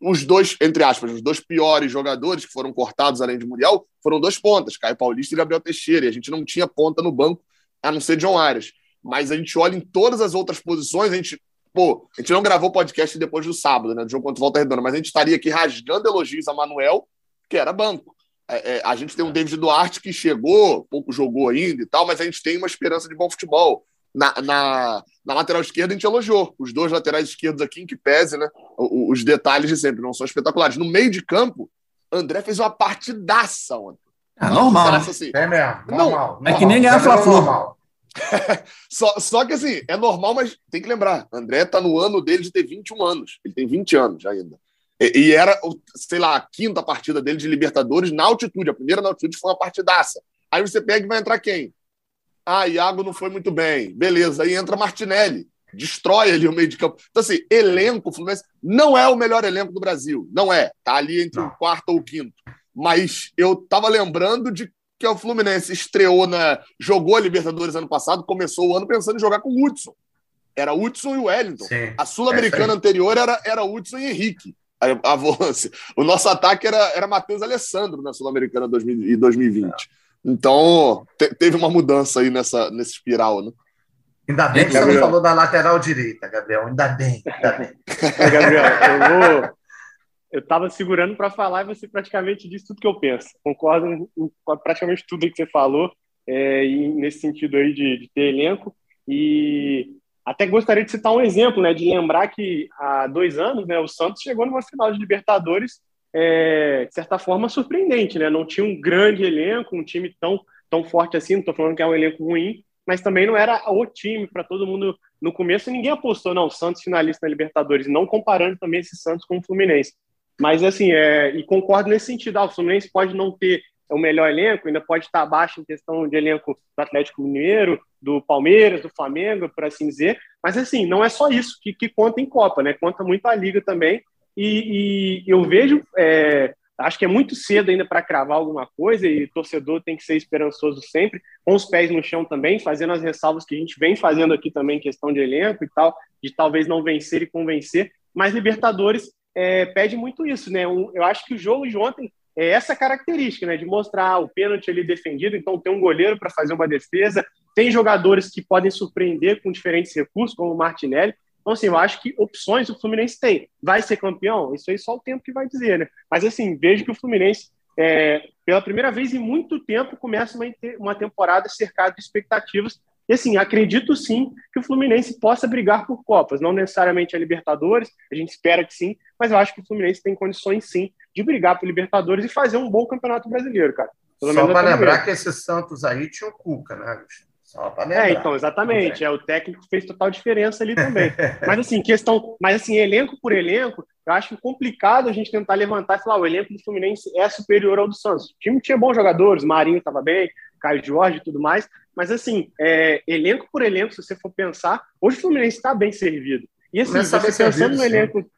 os dois, entre aspas, os dois piores jogadores que foram cortados além de Muriel foram dois pontas, Caio Paulista e Gabriel Teixeira. E a gente não tinha ponta no banco, a não ser John Arias. Mas a gente olha em todas as outras posições, a gente. Pô, a gente não gravou podcast depois do sábado, né? Do jogo contra o Volta Redonda, mas a gente estaria aqui rasgando elogios a Manuel, que era banco. É, é, a gente tem um David Duarte que chegou, pouco jogou ainda e tal, mas a gente tem uma esperança de bom futebol na, na, na, lateral esquerda a gente elogiou. Os dois laterais esquerdos aqui, em que pese, né? Os, detalhes de sempre não são espetaculares. No meio de campo, André fez uma partidaça ontem. É normal. Né? Assim, é mesmo. Normal, não, É que nem ganhar Fla-Flu. [laughs] só, só que assim, é normal, mas tem que lembrar: André tá no ano dele de ter 21 anos. Ele tem 20 anos ainda. E, e era, sei lá, a quinta partida dele de Libertadores na altitude. A primeira na altitude foi uma partidaça. Aí você pega e vai entrar quem? Ah, Iago não foi muito bem. Beleza, aí entra Martinelli. Destrói ali o meio de campo. Então, assim, elenco, Fluminense não é o melhor elenco do Brasil. Não é. Tá ali entre não. o quarto ou o quinto. Mas eu tava lembrando de que o Fluminense estreou na. jogou a Libertadores ano passado, começou o ano pensando em jogar com o Hudson. Era Hudson e o Wellington. Sim, a Sul-Americana é anterior era, era Hudson e Henrique. A, a [laughs] volância. O nosso ataque era, era Matheus Alessandro na Sul-Americana 2020. Então, te, teve uma mudança aí nessa, nesse espiral, né? Ainda bem que Gabriel. você não falou da lateral direita, Gabriel. Ainda bem, ainda bem. [laughs] Gabriel, eu vou. Eu estava segurando para falar e você praticamente disse tudo que eu penso. Concordo com praticamente tudo que você falou, é, nesse sentido aí de, de, ter elenco. E até gostaria de citar um exemplo, né, de lembrar que há dois anos né, o Santos chegou numa final de Libertadores é, de certa forma, surpreendente, né? Não tinha um grande elenco, um time tão, tão forte assim, não estou falando que é um elenco ruim, mas também não era o time para todo mundo no começo, ninguém apostou, não, Santos finalista na Libertadores, não comparando também esse Santos com o Fluminense. Mas, assim, é, e concordo nesse sentido, ah, o Fluminense pode não ter o melhor elenco, ainda pode estar abaixo em questão de elenco do Atlético Mineiro, do Palmeiras, do Flamengo, por assim dizer, mas, assim, não é só isso que, que conta em Copa, né? Conta muito a Liga também, e, e eu vejo, é, acho que é muito cedo ainda para cravar alguma coisa e torcedor tem que ser esperançoso sempre, com os pés no chão também, fazendo as ressalvas que a gente vem fazendo aqui também, questão de elenco e tal, de talvez não vencer e convencer, mas Libertadores é, pede muito isso, né? eu acho que o jogo de ontem é essa característica, né? De mostrar o pênalti ali defendido, então tem um goleiro para fazer uma defesa, tem jogadores que podem surpreender com diferentes recursos, como o Martinelli, então, assim, eu acho que opções o Fluminense tem. Vai ser campeão? Isso aí só o tempo que vai dizer, né? Mas, assim, vejo que o Fluminense, é, pela primeira vez em muito tempo, começa uma, uma temporada cercada de expectativas. E, assim, acredito sim que o Fluminense possa brigar por Copas. Não necessariamente a Libertadores, a gente espera que sim, mas eu acho que o Fluminense tem condições sim de brigar por Libertadores e fazer um bom campeonato brasileiro, cara. Pelo Só para lembrar que esse Santos aí tinha o Cuca, né? É, então, exatamente. É, o técnico fez total diferença ali também. [laughs] mas assim, questão. Mas assim, elenco por elenco, eu acho complicado a gente tentar levantar e falar: o elenco do Fluminense é superior ao do Santos. O time tinha bons jogadores, Marinho estava bem, Caio Jorge e tudo mais. Mas assim, é, elenco por elenco, se você for pensar, hoje o Fluminense está bem servido. E assim, você pensando servido, no elenco.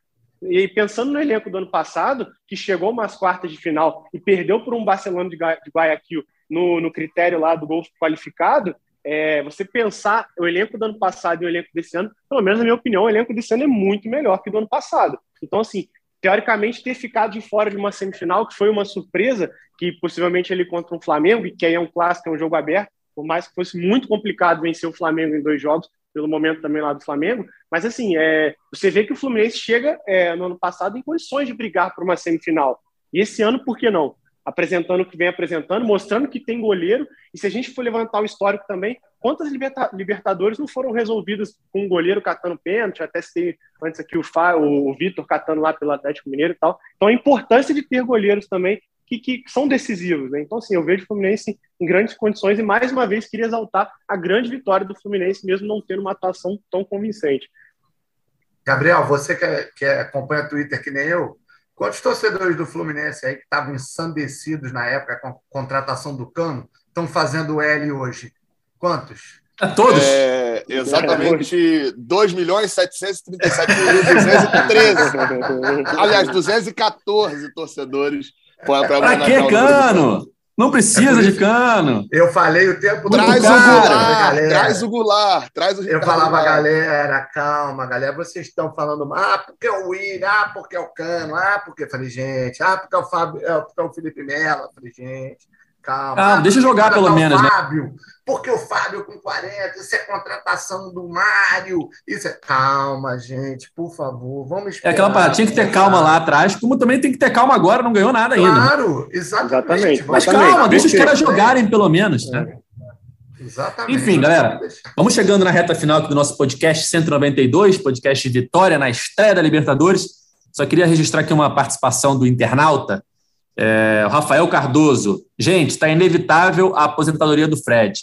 E pensando no elenco do ano passado, que chegou umas quartas de final e perdeu por um Barcelona de Guayaquil no, no critério lá do gol qualificado, é, você pensar o elenco do ano passado e o elenco desse ano, pelo menos na minha opinião, o elenco desse ano é muito melhor que do ano passado. Então, assim, teoricamente, ter ficado de fora de uma semifinal, que foi uma surpresa, que possivelmente ele contra um Flamengo, e que aí é um clássico, é um jogo aberto, por mais que fosse muito complicado vencer o Flamengo em dois jogos, pelo momento também lá do Flamengo, mas assim, é, você vê que o Fluminense chega é, no ano passado em condições de brigar por uma semifinal. E esse ano, por que não? Apresentando o que vem apresentando, mostrando que tem goleiro. E se a gente for levantar o histórico também, quantas Libertadores não foram resolvidas com um goleiro catando pênalti? Até se antes aqui o, o Vitor catando lá pelo Atlético Mineiro e tal. Então a importância de ter goleiros também que, que são decisivos. Né? Então, assim, eu vejo o Fluminense em grandes condições e mais uma vez queria exaltar a grande vitória do Fluminense, mesmo não tendo uma atuação tão convincente. Gabriel, você que, é, que acompanha o Twitter que nem eu, Quantos torcedores do Fluminense aí que estavam ensandecidos na época com a contratação do Cano estão fazendo L hoje? Quantos? A todos? É, exatamente 2 milhões 737 mil 213. Aliás, 214 torcedores para Pra que Cano? Não precisa é de cano. Eu falei o tempo todo. Traz o Goulart, traz o Goulart, traz o Eu falava, galera, calma, galera, vocês estão falando, ah, porque é o William, ah, porque é o Cano, ah, porque. Falei, gente, ah, porque é o, Fábio, é, porque é o Felipe Melo. Falei, gente, calma. Ah, deixa eu jogar pelo menos, né? Fábio, porque o Fábio com 40, isso é contratação do Mário. Isso é. Calma, gente, por favor, vamos esperar. É aquela parada, tinha que ter calma lá atrás, como também tem que ter calma agora, não ganhou nada ainda. Claro, exatamente. Mas calma, deixa os caras jogarem pelo menos, né? Exatamente. Enfim, galera, vamos chegando na reta final do nosso podcast 192, podcast Vitória na estreia da Libertadores. Só queria registrar aqui uma participação do internauta, é, Rafael Cardoso. Gente, está inevitável a aposentadoria do Fred.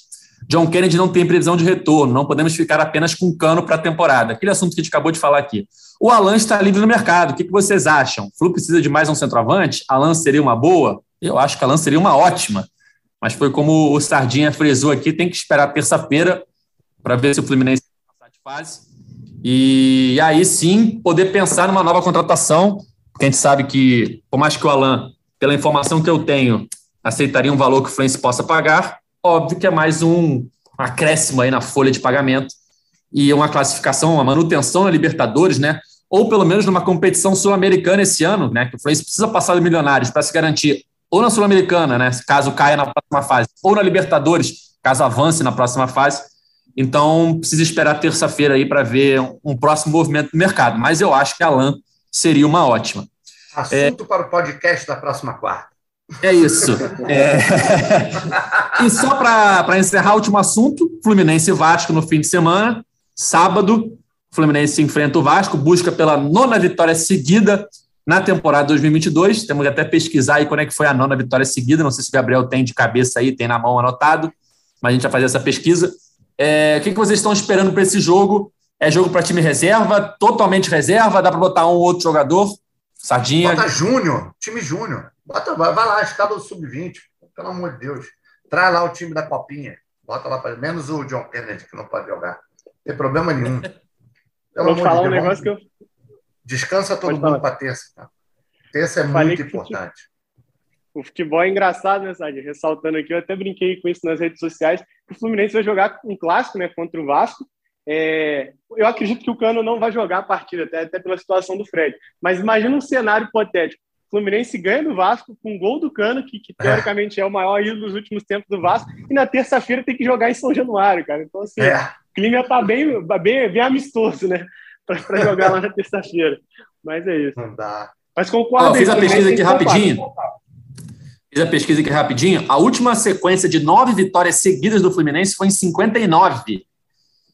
John Kennedy não tem previsão de retorno, não podemos ficar apenas com cano para a temporada. Aquele assunto que a gente acabou de falar aqui. O Alan está livre no mercado. O que, vocês acham? O Flu precisa de mais um centroavante? Alan seria uma boa? Eu acho que Alan seria uma ótima. Mas foi como o Sardinha frisou aqui, tem que esperar terça-feira para ver se o Fluminense passar de fase. E aí sim poder pensar numa nova contratação, porque a gente sabe que, por mais que o Alan, pela informação que eu tenho, aceitaria um valor que o Fluminense possa pagar, óbvio que é mais um acréscimo aí na folha de pagamento e uma classificação, uma manutenção na Libertadores, né? Ou pelo menos numa competição sul-americana esse ano, né? Que o Fluminense precisa passar do Milionários para se garantir ou na Sul-Americana, né? Caso caia na próxima fase, ou na Libertadores, caso avance na próxima fase. Então, precisa esperar terça-feira aí para ver um próximo movimento do mercado. Mas eu acho que a Alan seria uma ótima. Assunto é... para o podcast da próxima quarta. É isso. É... e só para encerrar o último assunto: Fluminense e Vasco no fim de semana. Sábado, Fluminense enfrenta o Vasco, busca pela nona vitória seguida na temporada 2022. Temos que até pesquisar aí quando é que foi a nona vitória seguida. Não sei se o Gabriel tem de cabeça aí, tem na mão anotado, mas a gente vai fazer essa pesquisa. É... o que, que vocês estão esperando para esse jogo? É jogo para time reserva, totalmente reserva? Dá para botar um ou outro jogador? Sardinha. Bota Júnior, time Júnior. Bota, vai, vai lá, escala do sub-20, pelo amor de Deus. Traz lá o time da Copinha. Bota lá, pra, menos o John Kennedy, que não pode jogar. Não tem problema nenhum. [laughs] Pelo Vou falar de Deus, um negócio que eu. Descansa todo pode mundo para terça. Tá? Terça é muito importante. O futebol é engraçado, né, Sadi? Ressaltando aqui, eu até brinquei com isso nas redes sociais, que o Fluminense vai jogar um clássico né, contra o Vasco. É, eu acredito que o Cano não vai jogar a partida, até, até pela situação do Fred. Mas imagina um cenário hipotético. Fluminense ganha do Vasco com um gol do Cano, que, que teoricamente é. é o maior ídolo dos últimos tempos do Vasco, e na terça-feira tem que jogar em São Januário, cara. Então, assim, é. o clima tá bem, bem, bem amistoso, né? [laughs] Para jogar lá na terça-feira. Mas é isso. Não dá. Mas concordo. Oh, fiz a pesquisa aqui rapidinho. Fiz a pesquisa aqui rapidinho. A última sequência de nove vitórias seguidas do Fluminense foi em 59.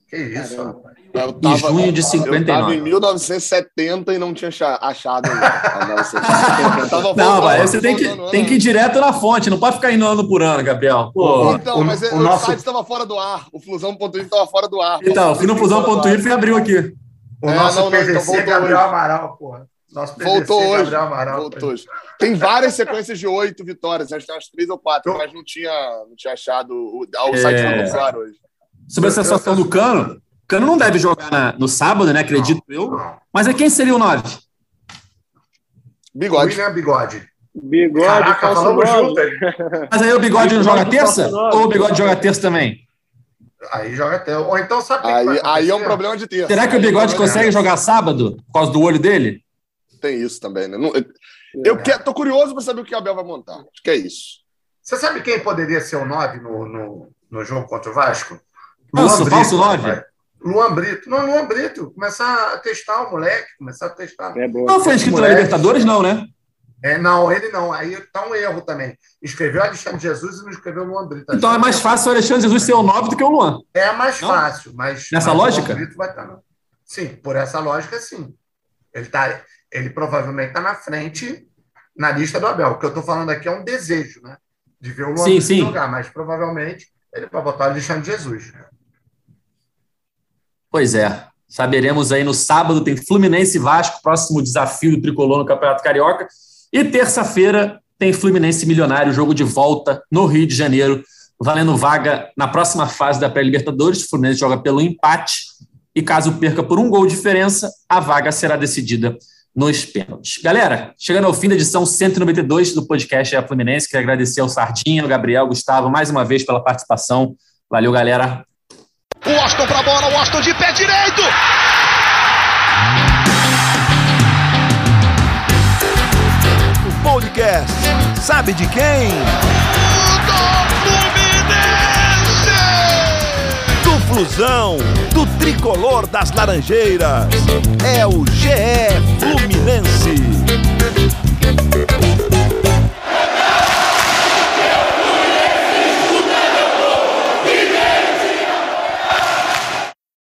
Que isso, rapaz. Eu Em junho de Eu tava 59. em 1970 e não tinha acha- achado [laughs] tava Não, vai, você tem que, tem né? que ir direto na fonte, não pode ficar indo ano por ano, Gabriel. Pô. Então, O- mas o o, nosso- site estava fora do ar. O Flusão.info estava fora do ar. Então, eu fui no Flusão.info e abriu aqui. O É, nosso não, não, PVC então voltou Gabriel hoje. Amaral, porra. Nosso PVC Voltou hoje. Gabriel Amaral. Voltou hoje. Tem várias sequências de oito vitórias, acho que tem umas três ou quatro, Eu- mas não tinha, não tinha achado. O, o site É. não claro hoje. Sobre essa situação do Cano, Cano não deve jogar na- no sábado, né? Acredito eu. Não. Mas é quem seria o 9? Bigode. William Bigode. Bigode, Caraca, falamos junto aí. Mas aí o Bigode não joga terça? Ou o Bigode joga terça também? Aí joga até. Ou então sabe o que que Aí, aí é um problema de ter. Será que o Bigode é consegue jogar sábado por causa do olho dele? Tem isso também, né? Não- eu que, tô curioso para saber o que o Abel vai montar. Acho que é isso. Você sabe quem poderia ser o 9 no, no, no jogo contra o Vasco? Falso, Luan falso Brito, 9? rapaz. Luan Brito. Não, Luan Brito. Começar a testar o moleque, começar a testar. É boa. Não foi inscrito na. Libertadores, não, né? É, não, ele não. Aí tá um erro também. Escreveu Alexandre Jesus e não escreveu Luan Brito. Então é mais fácil o Alexandre Jesus ser o 9 do que o Luan. É mais Não? fácil, mas. Nessa mas o lógica? Luan Brito vai estar na- Sim, por essa lógica, sim. Ele, tá, ele provavelmente está na frente na lista do Abel. O que eu estou falando aqui é um desejo, né? De ver o Luan Sim, Brito sim. jogar, mas provavelmente ele vai botar o Alexandre Jesus. Pois é. Saberemos aí no sábado, tem Fluminense e Vasco, próximo desafio do tricolor no Campeonato Carioca. E terça-feira tem Fluminense Milionário, jogo de volta no Rio de Janeiro, valendo vaga na próxima fase da pré-Libertadores. O Fluminense joga pelo empate e caso perca por um gol de diferença, a vaga será decidida nos pênaltis. Galera, chegando ao fim da edição 192 do podcast é Fluminense, quero agradecer ao Sardinha, ao Gabriel, ao Gustavo, mais uma vez pela participação. Valeu, galera. O Washington pra bola, o Washington de pé direito! O podcast sabe de quem? Do Fluminense! Do Flusão, do tricolor das Laranjeiras. É o GE Fluminense.